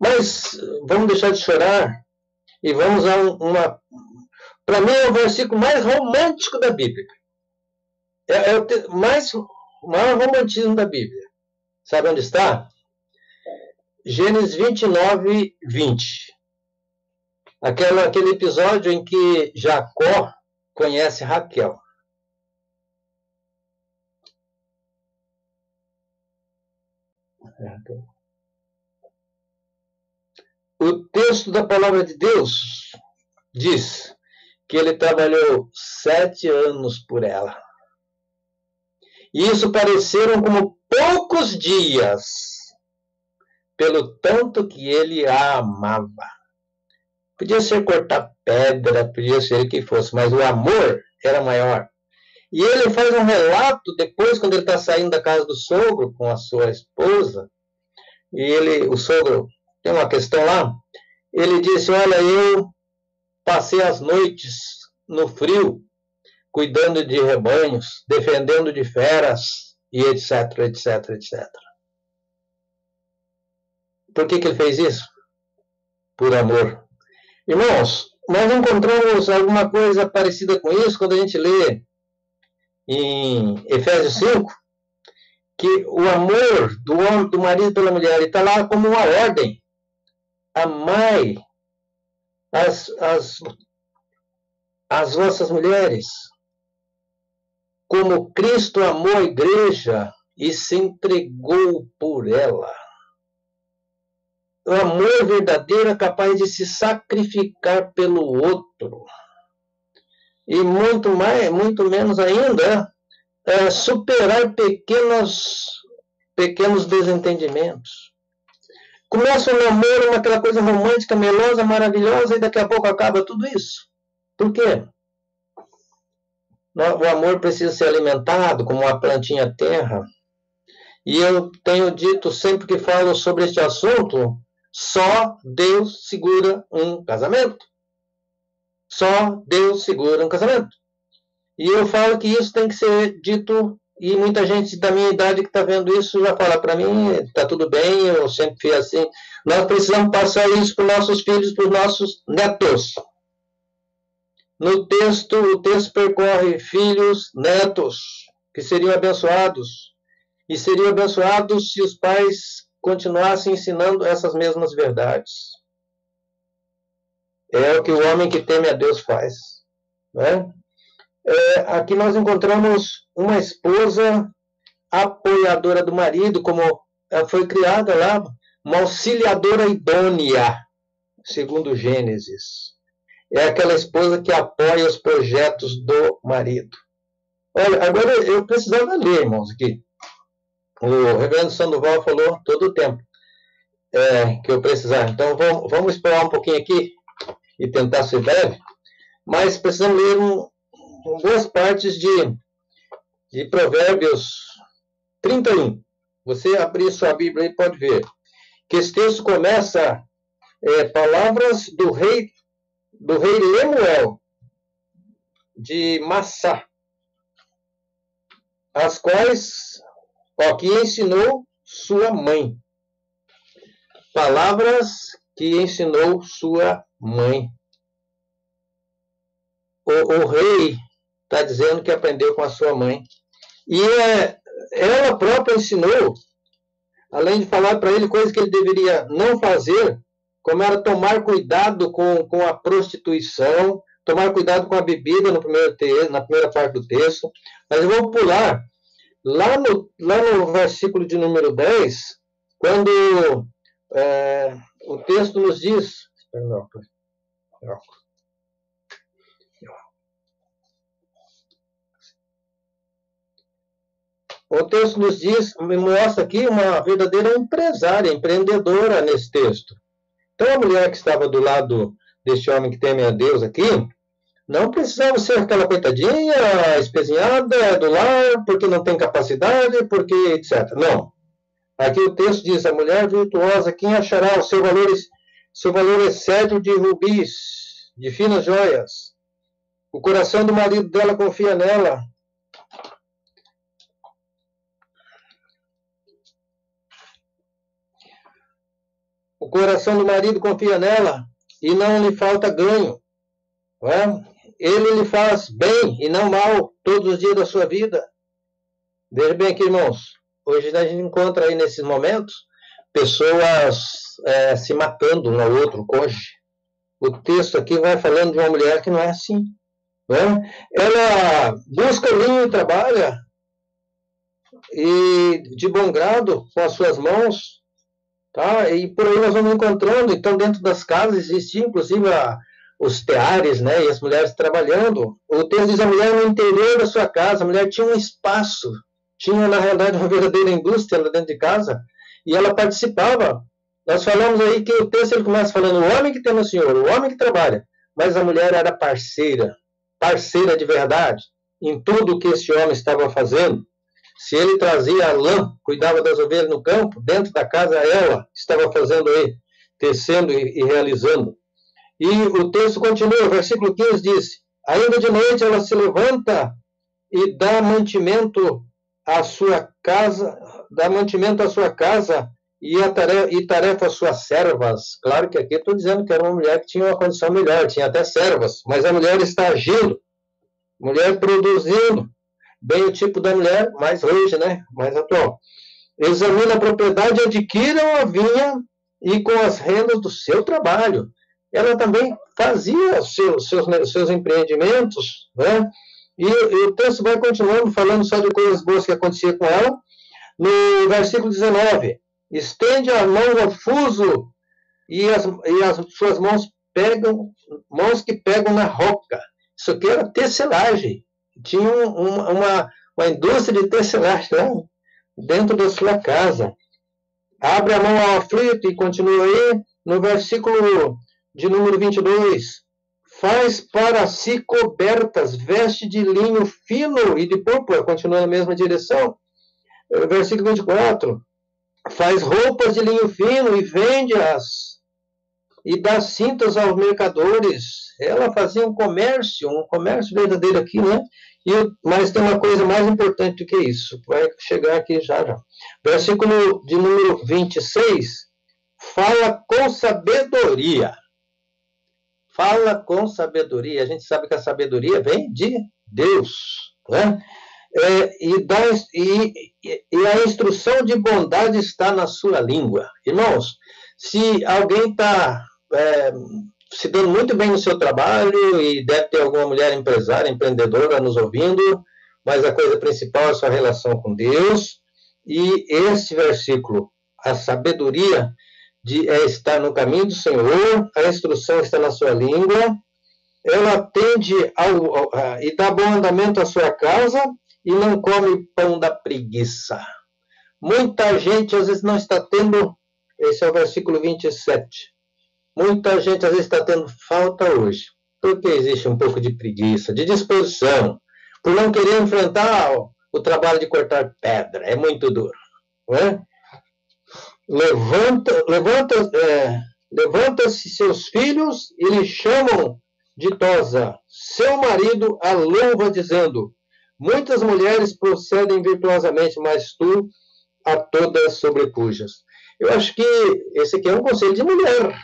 Speaker 2: Mas vamos deixar de chorar e vamos a uma. Para mim, é o versículo mais romântico da Bíblia. É, é o mais, o maior romantismo da Bíblia. Sabe onde está? Gênesis 29, 20. Aquela, aquele episódio em que Jacó conhece Raquel. O texto da palavra de Deus diz que ele trabalhou sete anos por ela. E isso pareceram como poucos dias, pelo tanto que ele a amava. Podia ser cortar pedra, podia ser o que fosse, mas o amor era maior. E ele faz um relato depois, quando ele está saindo da casa do sogro com a sua esposa, e ele, o sogro, tem uma questão lá, ele disse: Olha, eu passei as noites no frio, cuidando de rebanhos, defendendo de feras, e etc, etc, etc. Por que, que ele fez isso? Por amor. Irmãos, nós encontramos alguma coisa parecida com isso quando a gente lê em Efésios 5, que o amor do homem, do marido pela mulher, está lá como uma ordem. Amai as, as, as vossas mulheres. como Cristo amou a igreja e se entregou por ela. O amor verdadeiro é capaz de se sacrificar pelo outro. E muito mais, muito menos ainda, é superar pequenos, pequenos desentendimentos. Começa um namoro, uma aquela coisa romântica, melosa, maravilhosa, e daqui a pouco acaba tudo isso. Por quê? O amor precisa ser alimentado como uma plantinha terra. E eu tenho dito sempre que falo sobre este assunto, só Deus segura um casamento. Só Deus segura um casamento. E eu falo que isso tem que ser dito, e muita gente da minha idade que está vendo isso já fala para mim, está tudo bem, eu sempre fui assim. Nós precisamos passar isso para os nossos filhos, para os nossos netos. No texto, o texto percorre filhos, netos, que seriam abençoados. E seriam abençoados se os pais continuassem ensinando essas mesmas verdades. É o que o homem que teme a Deus faz. Né? É, aqui nós encontramos uma esposa apoiadora do marido, como ela foi criada lá, uma auxiliadora idônea, segundo Gênesis é aquela esposa que apoia os projetos do marido. Olha, agora eu precisava ler, irmãos, aqui. O reverendo Sandoval falou todo o tempo é, que eu precisava. Então, vamos, vamos esperar um pouquinho aqui e tentar ser breve. Mas precisamos ler um, um, partes de, de Provérbios 31. Você abrir sua Bíblia e pode ver que esse texto começa é, palavras do rei do rei Lemuel de Massá, as quais que ensinou sua mãe. Palavras que ensinou sua mãe. O, o rei está dizendo que aprendeu com a sua mãe. E é, ela própria ensinou, além de falar para ele coisas que ele deveria não fazer, como era tomar cuidado com, com a prostituição, tomar cuidado com a bebida no primeiro texto, na primeira parte do texto. Mas eu vou pular lá no, lá no versículo de número 10, quando é, o texto nos diz. O texto nos diz, me mostra aqui uma verdadeira empresária, empreendedora nesse texto. Então, a mulher que estava do lado deste homem que teme a Deus aqui, não precisava ser aquela coitadinha, espezinhada do lar, porque não tem capacidade, porque etc. Não. Aqui o texto diz: a mulher virtuosa, quem achará o seu valor, seu valor excede de rubis, de finas joias. O coração do marido dela confia nela, O coração do marido confia nela e não lhe falta ganho. É? Ele lhe faz bem e não mal todos os dias da sua vida. Veja bem aqui, irmãos. Hoje a gente encontra aí nesses momentos pessoas é, se matando um ao outro, cônjuge. O texto aqui vai falando de uma mulher que não é assim. Não é? Ela busca linho e trabalha, e de bom grado, com as suas mãos, Tá? E por aí nós vamos encontrando, então dentro das casas existia inclusive a, os teares, né, e as mulheres trabalhando. O texto diz a mulher no interior da sua casa, a mulher tinha um espaço, tinha na realidade uma verdadeira indústria lá dentro de casa, e ela participava. Nós falamos aí que o texto ele começa falando o homem que tem no Senhor, o homem que trabalha, mas a mulher era parceira, parceira de verdade em tudo o que esse homem estava fazendo. Se ele trazia a lã, cuidava das ovelhas no campo, dentro da casa ela estava fazendo aí, tecendo e, e realizando. E o texto continua, o versículo 15 diz: Ainda de noite ela se levanta e dá mantimento à sua casa, dá mantimento à sua casa e, a tarefa, e tarefa às suas servas. Claro que aqui estou dizendo que era uma mulher que tinha uma condição melhor, tinha até servas, mas a mulher está agindo, mulher produzindo, bem o tipo da mulher, mais hoje, né? Mais atual. Examina a propriedade, adquira a vinha e com as rendas do seu trabalho. Ela também fazia seus, seus, seus empreendimentos, né? E, e, o texto vai continuando falando só de coisas boas que aconteciam com ela. No versículo 19, estende a mão ao fuso e as, e as suas mãos pegam, mãos que pegam na roca. Isso aqui era tecelagem. Tinha uma, uma, uma indústria de tecelagem lá dentro da sua casa. Abre a mão ao aflito e continua aí no versículo de número 22. Faz para si cobertas, veste de linho fino e de púrpura, continua na mesma direção. Versículo 24. Faz roupas de linho fino e vende-as, e dá cintas aos mercadores. Ela fazia um comércio, um comércio verdadeiro aqui, né? E, mas tem uma coisa mais importante do que isso, vai chegar aqui já já. Versículo de número 26, fala com sabedoria. Fala com sabedoria. A gente sabe que a sabedoria vem de Deus, né? É, e, dá, e, e a instrução de bondade está na sua língua. Irmãos, se alguém está é, se dando muito bem no seu trabalho e deve ter alguma mulher empresária, empreendedora nos ouvindo, mas a coisa principal é a sua relação com Deus. E esse versículo, a sabedoria de é estar no caminho do Senhor, a instrução está na sua língua, ela atende ao, ao, a, e dá bom andamento à sua casa e não come pão da preguiça. Muita gente às vezes não está tendo, esse é o versículo 27, Muita gente às vezes está tendo falta hoje, porque existe um pouco de preguiça, de disposição, por não querer enfrentar o trabalho de cortar pedra. É muito duro. Não é? Levanta, levanta, é, levanta-se seus filhos e lhe chamam ditosa. Seu marido a louva, dizendo: Muitas mulheres procedem virtuosamente, mas tu a todas sobrepujas. Eu acho que esse aqui é um conselho de mulher.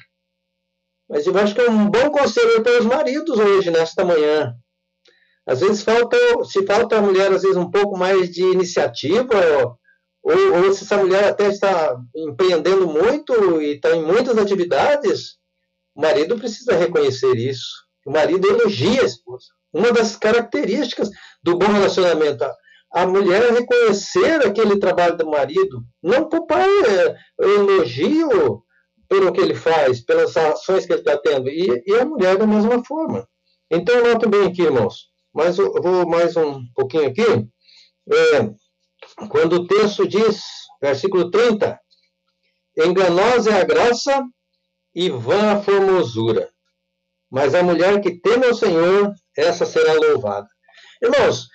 Speaker 2: Mas eu acho que é um bom conselho para os maridos hoje, nesta manhã. Às vezes falta, se falta a mulher, às vezes, um pouco mais de iniciativa, ou, ou se essa mulher até está empreendendo muito e está em muitas atividades, o marido precisa reconhecer isso. O marido elogia a esposa. Uma das características do bom relacionamento, a mulher reconhecer aquele trabalho do marido, não poupar é, elogio, pelo que ele faz, pelas ações que ele está tendo, e, e, a mulher da mesma forma. Então, note bem aqui, irmãos, mas eu vou mais um pouquinho aqui. É, quando o texto diz, versículo 30, enganosa é a graça e vã a formosura, mas a mulher que teme ao Senhor, essa será louvada. Irmãos,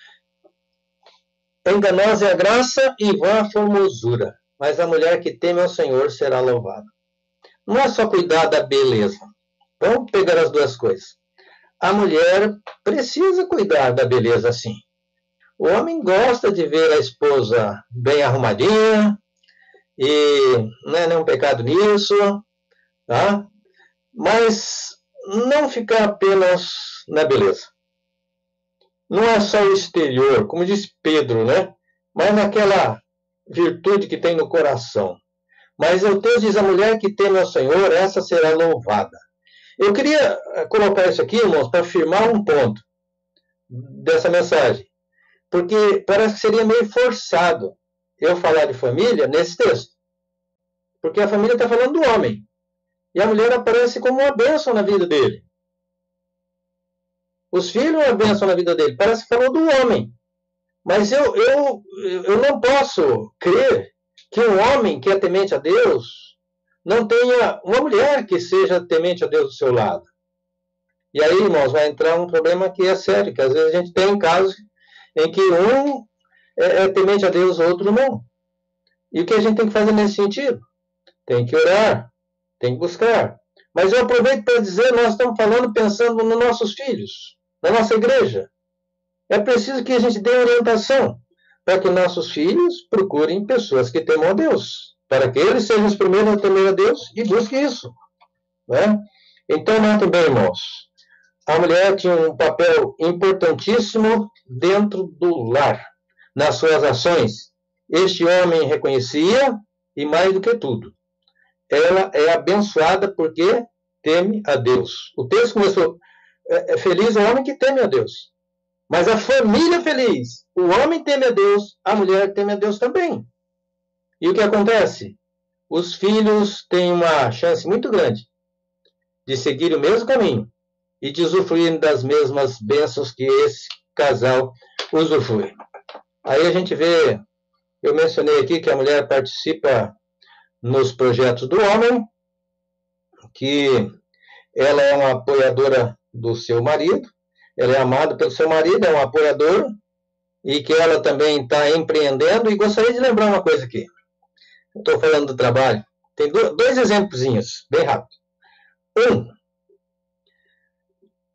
Speaker 2: enganosa é a graça e vã a formosura, mas a mulher que teme ao Senhor será louvada. Não é só cuidar da beleza. Vamos pegar as duas coisas. A mulher precisa cuidar da beleza, sim. O homem gosta de ver a esposa bem arrumadinha, e não é nenhum pecado nisso, tá? Mas não ficar apenas na beleza. Não é só o exterior, como diz Pedro, né? Mas naquela virtude que tem no coração. Mas o texto diz: a mulher que teme ao Senhor, essa será louvada. Eu queria colocar isso aqui, irmãos, para afirmar um ponto dessa mensagem. Porque parece que seria meio forçado eu falar de família nesse texto. Porque a família está falando do homem. E a mulher aparece como uma bênção na vida dele. Os filhos é uma bênção na vida dele. Parece que falou do homem. Mas eu, eu, eu não posso crer que um homem que é temente a Deus não tenha uma mulher que seja temente a Deus do seu lado. E aí, irmãos, vai entrar um problema que é sério, que às vezes a gente tem casos em que um é, é temente a Deus, o outro não. E o que a gente tem que fazer nesse sentido? Tem que orar, tem que buscar. Mas eu aproveito para dizer, nós estamos falando pensando nos nossos filhos, na nossa igreja. É preciso que a gente dê orientação para que nossos filhos procurem pessoas que temam a Deus, para que eles sejam os primeiros a temer a Deus e busquem isso. Né? Então, notem bem, irmãos, a mulher tinha um papel importantíssimo dentro do lar, nas suas ações. Este homem reconhecia, e mais do que tudo, ela é abençoada porque teme a Deus. O texto começou, é, é feliz o homem que teme a Deus. Mas a família feliz, o homem teme a Deus, a mulher teme a Deus também. E o que acontece? Os filhos têm uma chance muito grande de seguir o mesmo caminho e de usufruir das mesmas bênçãos que esse casal usufrui. Aí a gente vê, eu mencionei aqui que a mulher participa nos projetos do homem, que ela é uma apoiadora do seu marido, ela é amada pelo seu marido, é uma apoiadora, e que ela também está empreendendo. E gostaria de lembrar uma coisa aqui. Estou falando do trabalho. Tem dois exemplos, bem rápido. Um,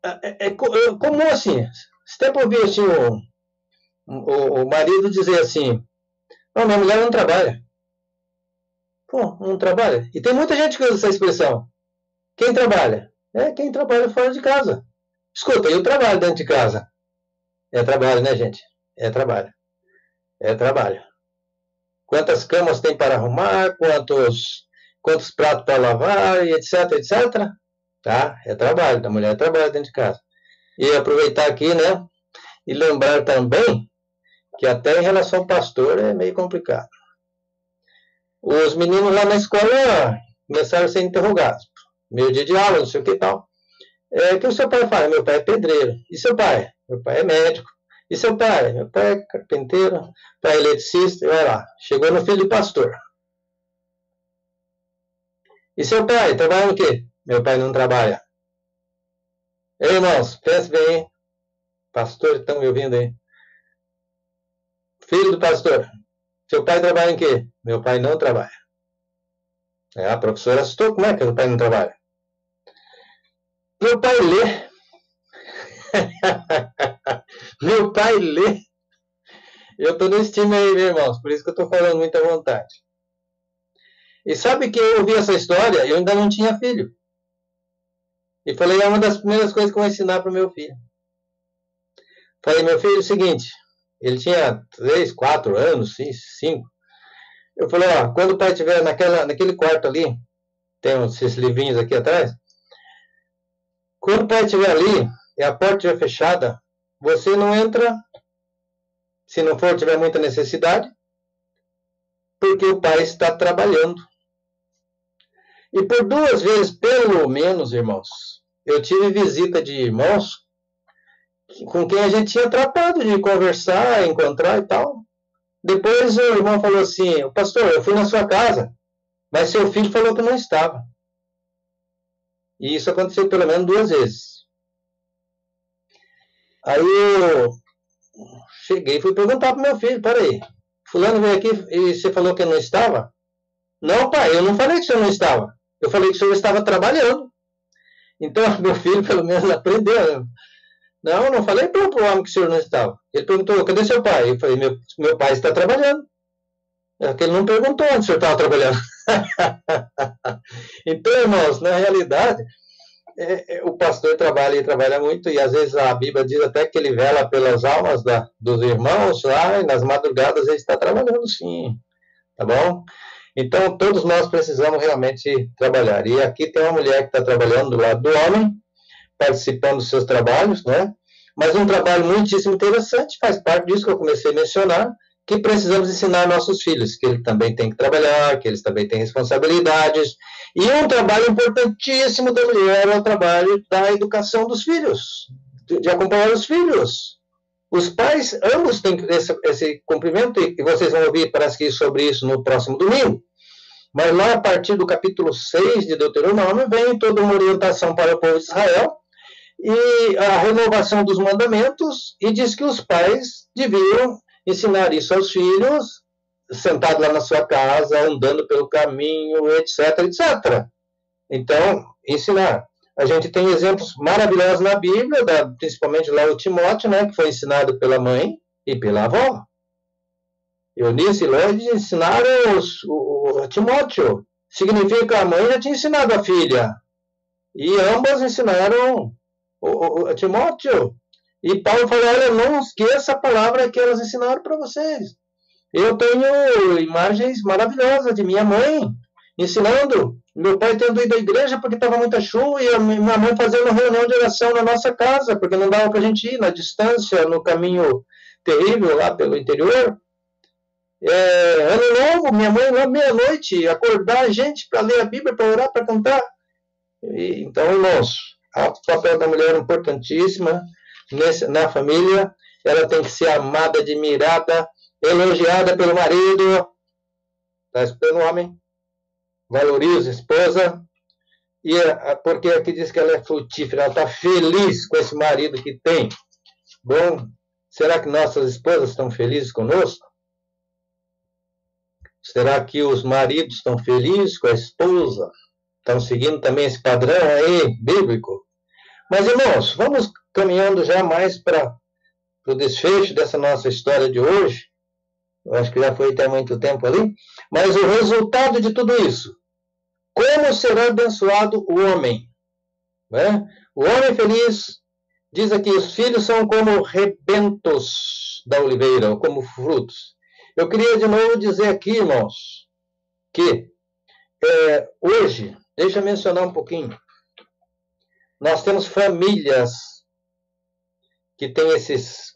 Speaker 2: é, é, é, é comum assim, você tempo ouviu assim, o, o, o, marido dizer assim, não, minha mulher não trabalha. Pô, não trabalha? E tem muita gente que usa essa expressão. Quem trabalha? É quem trabalha fora de casa. Escuta, eu trabalho dentro de casa. É trabalho, né, gente? É trabalho. É trabalho. Quantas camas tem para arrumar, quantos, quantos pratos para lavar, etc, etc. Tá? É trabalho, da mulher é trabalho dentro de casa. E aproveitar aqui, né? E lembrar também que até em relação ao pastor é meio complicado. Os meninos lá na escola começaram a ser interrogados. Meio dia de aula, não sei o que tal. É, o que o seu pai faz? Meu pai é pedreiro. E seu pai? Meu pai é médico. E seu pai? Meu pai é carpinteiro, pai é eletricista. Vai lá. Chegou no filho de pastor. E seu pai? Trabalha no quê? Meu pai não trabalha. Ei, irmãos, pense bem. Pastor, estão me ouvindo aí? Filho do pastor. Seu pai trabalha em quê? Meu pai não trabalha. É, a professora assustou. Como é que meu pai não trabalha? Meu pai lê. meu pai lê. Eu estou nesse time aí, meus irmãos, por isso que eu estou falando muito à vontade. E sabe que eu ouvi essa história, eu ainda não tinha filho. E falei, é uma das primeiras coisas que eu vou ensinar para o meu filho. Falei, meu filho, é o seguinte, ele tinha três, quatro anos, cinco. Eu falei, ó, quando o pai estiver naquela, naquele quarto ali, tem esses livrinhos aqui atrás, quando o pai estiver ali e a porta estiver fechada, você não entra, se não for tiver muita necessidade, porque o pai está trabalhando. E por duas vezes, pelo menos, irmãos, eu tive visita de irmãos com quem a gente tinha tratado de conversar, encontrar e tal. Depois o irmão falou assim: Pastor, eu fui na sua casa, mas seu filho falou que não estava. E isso aconteceu pelo menos duas vezes. Aí eu cheguei e fui perguntar para meu filho: peraí, Fulano veio aqui e você falou que não estava? Não, pai, eu não falei que senhor não estava. Eu falei que o senhor estava trabalhando. Então, meu filho, pelo menos, aprendeu. Né? Não, não falei para o homem que o senhor não estava. Ele perguntou: cadê seu pai? Eu falei: meu, meu pai está trabalhando. É que ele não perguntou onde o senhor estava trabalhando. então, irmãos, na realidade, é, é, o pastor trabalha e trabalha muito, e às vezes a Bíblia diz até que ele vela pelas almas da, dos irmãos lá, e nas madrugadas ele está trabalhando sim, tá bom? Então, todos nós precisamos realmente trabalhar. E aqui tem uma mulher que está trabalhando do lado do homem, participando dos seus trabalhos, né? Mas um trabalho muitíssimo interessante, faz parte disso que eu comecei a mencionar, que precisamos ensinar nossos filhos, que eles também têm que trabalhar, que eles também têm responsabilidades. E um trabalho importantíssimo da mulher é o trabalho da educação dos filhos, de acompanhar os filhos. Os pais, ambos têm esse, esse cumprimento, e vocês vão ouvir, parece que, sobre isso no próximo domingo. Mas lá, a partir do capítulo 6 de Deuteronômio, vem toda uma orientação para o povo de Israel, e a renovação dos mandamentos, e diz que os pais deviam ensinar isso aos filhos, sentado lá na sua casa, andando pelo caminho, etc, etc. Então, ensinar. A gente tem exemplos maravilhosos na Bíblia, da, principalmente lá o Timóteo, né, que foi ensinado pela mãe e pela avó. Eunice e Lloyd ensinaram os, o, o, Timóteo. Significa que a mãe já tinha ensinado a filha. E ambas ensinaram o, o, Timóteo. E Paulo falou: olha, não esqueça a palavra que elas ensinaram para vocês. Eu tenho imagens maravilhosas de minha mãe ensinando. Meu pai tendo ido à igreja porque estava muita chuva e a minha mãe fazendo uma reunião de oração na nossa casa, porque não dava para a gente ir na distância, no caminho terrível lá pelo interior. É, ano novo, minha mãe lá meia-noite acordar a gente para ler a Bíblia, para orar, para cantar. E, então, irmãos, o papel da mulher é importantíssimo nesse, na família. Ela tem que ser amada, admirada, elogiada pelo marido. Está esperando o homem? Valoriza a esposa. E é, porque aqui diz que ela é frutífera, ela está feliz com esse marido que tem. Bom, será que nossas esposas estão felizes conosco? Será que os maridos estão felizes com a esposa? Estão seguindo também esse padrão aí bíblico? Mas, irmãos, vamos caminhando já mais para o desfecho dessa nossa história de hoje. Eu acho que já foi até muito tempo ali. Mas o resultado de tudo isso. Como será abençoado o homem? Né? O homem feliz, diz aqui, os filhos são como rebentos da oliveira, ou como frutos. Eu queria de novo dizer aqui, irmãos, que é, hoje, deixa eu mencionar um pouquinho, nós temos famílias que têm esses,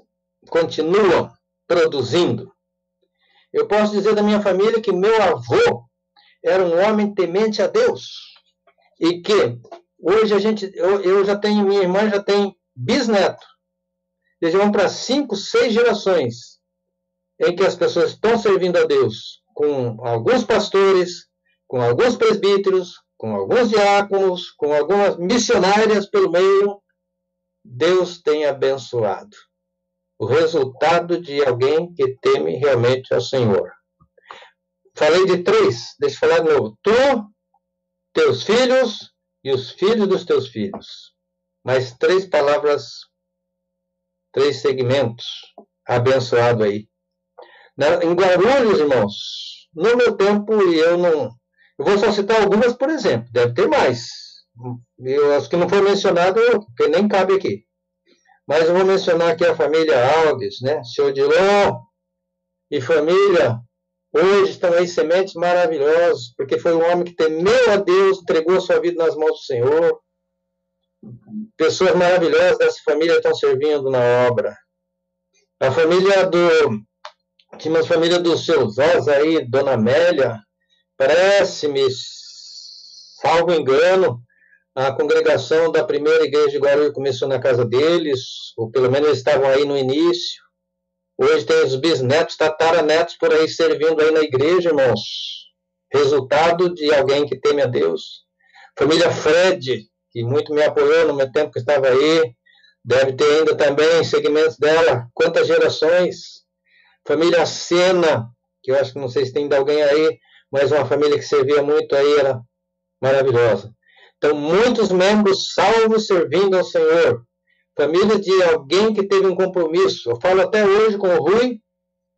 Speaker 2: continuam produzindo. Eu posso dizer da minha família que meu avô era um homem temente a Deus e que hoje a gente, eu, eu já tenho, minha irmã já tem bisneto. Eles vão para cinco, seis gerações em que as pessoas estão servindo a Deus com alguns pastores, com alguns presbíteros, com alguns diáconos, com algumas missionárias pelo meio, Deus tem abençoado. O resultado de alguém que teme realmente ao Senhor. Falei de três, deixa eu falar de novo. Tu, teus filhos e os filhos dos teus filhos. Mais três palavras, três segmentos abençoado aí. Né? Em Guarulhos, irmãos, no meu tempo, eu não. Eu vou só citar algumas, por exemplo, deve ter mais. Eu acho que não foi mencionado, porque nem cabe aqui. Mas eu vou mencionar aqui a família Alves, né? Seu Dilon e família. Hoje estão aí sementes maravilhosas, porque foi um homem que temeu a Deus, entregou a sua vida nas mãos do Senhor. Pessoas maravilhosas dessa família estão servindo na obra. A família do tinha uma família dos seus avós aí, Dona Amélia, parece-me, salvo engano, a congregação da primeira igreja de Guarulhos começou na casa deles, ou pelo menos eles estavam aí no início. Hoje tem os bisnetos, tataranetos por aí servindo aí na igreja, irmãos. Resultado de alguém que teme a Deus. Família Fred, que muito me apoiou no meu tempo que estava aí, deve ter ainda também segmentos dela. Quantas gerações? Família Sena, que eu acho que não sei se tem alguém aí, mas uma família que servia muito aí, era maravilhosa. Então, muitos membros salvos servindo ao Senhor. Família de alguém que teve um compromisso. Eu falo até hoje com o Rui,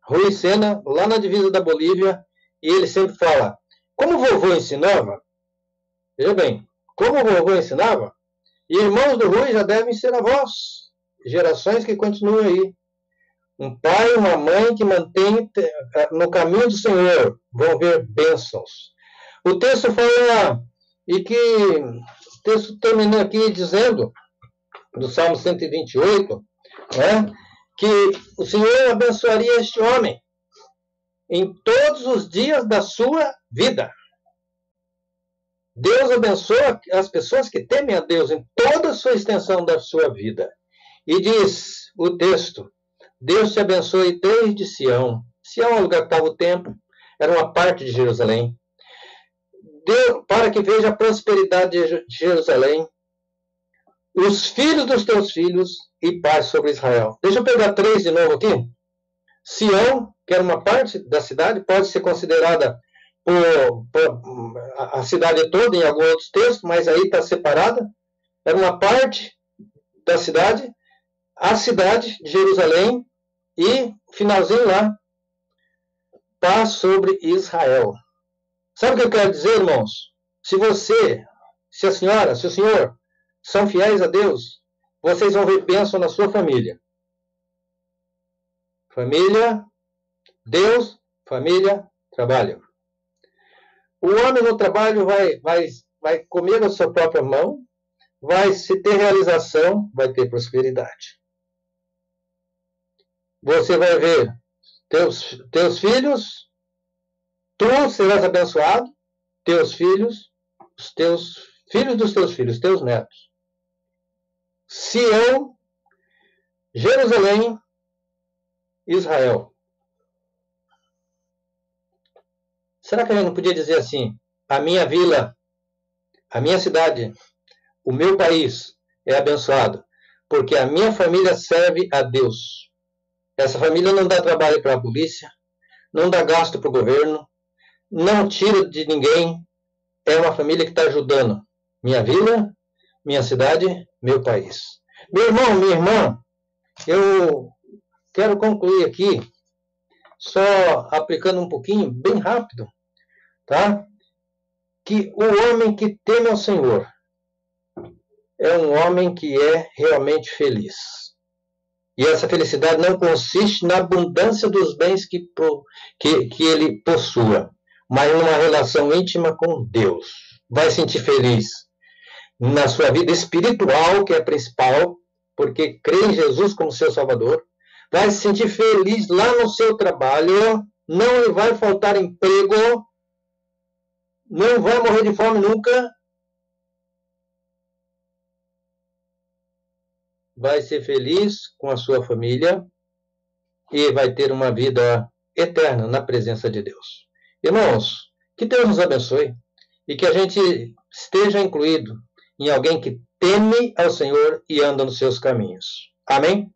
Speaker 2: Rui Sena, lá na divisa da Bolívia, e ele sempre fala: como o vovô ensinava, veja bem, como o vovô ensinava, irmãos do Rui já devem ser avós, gerações que continuam aí. Um pai e uma mãe que mantém eh, no caminho do Senhor vão ver bênçãos. O texto fala, e que o texto termina aqui dizendo, do Salmo 128, né, que o Senhor abençoaria este homem em todos os dias da sua vida. Deus abençoa as pessoas que temem a Deus em toda a sua extensão da sua vida. E diz o texto: Deus te abençoe desde Sião. Sião é o lugar que estava o templo, era uma parte de Jerusalém. Deus, para que veja a prosperidade de Jerusalém, os filhos dos teus filhos e paz sobre Israel. Deixa eu pegar três de novo aqui. Sião, que era uma parte da cidade, pode ser considerada por, por a cidade toda em alguns outros textos, mas aí está separada. Era uma parte da cidade. A cidade de Jerusalém e, finalzinho lá, paz sobre Israel. Sabe o que eu quero dizer, irmãos? Se você, se a senhora, se o senhor são fiéis a Deus, vocês vão ver bênção na sua família. Família, Deus, família, trabalho. O homem no trabalho vai, vai, vai comer a sua própria mão, vai se ter realização, vai ter prosperidade. Você vai ver teus, teus filhos, tu serás abençoado, teus filhos, os teus filhos dos teus filhos, teus netos. Sião, Jerusalém, Israel. Será que a gente não podia dizer assim? A minha vila, a minha cidade, o meu país é abençoado, porque a minha família serve a Deus. Essa família não dá trabalho para a polícia, não dá gasto para o governo, não tira de ninguém. É uma família que está ajudando minha vila, minha cidade, meu país. Meu irmão, minha irmã, eu quero concluir aqui, só aplicando um pouquinho, bem rápido, tá? Que o homem que teme ao Senhor é um homem que é realmente feliz. E essa felicidade não consiste na abundância dos bens que, que, que ele possua, mas numa relação íntima com Deus. Vai sentir feliz na sua vida espiritual, que é a principal, porque crê em Jesus como seu Salvador. Vai se sentir feliz lá no seu trabalho, não lhe vai faltar emprego, não vai morrer de fome nunca. Vai ser feliz com a sua família e vai ter uma vida eterna na presença de Deus. Irmãos, que Deus nos abençoe e que a gente esteja incluído em alguém que teme ao Senhor e anda nos seus caminhos. Amém?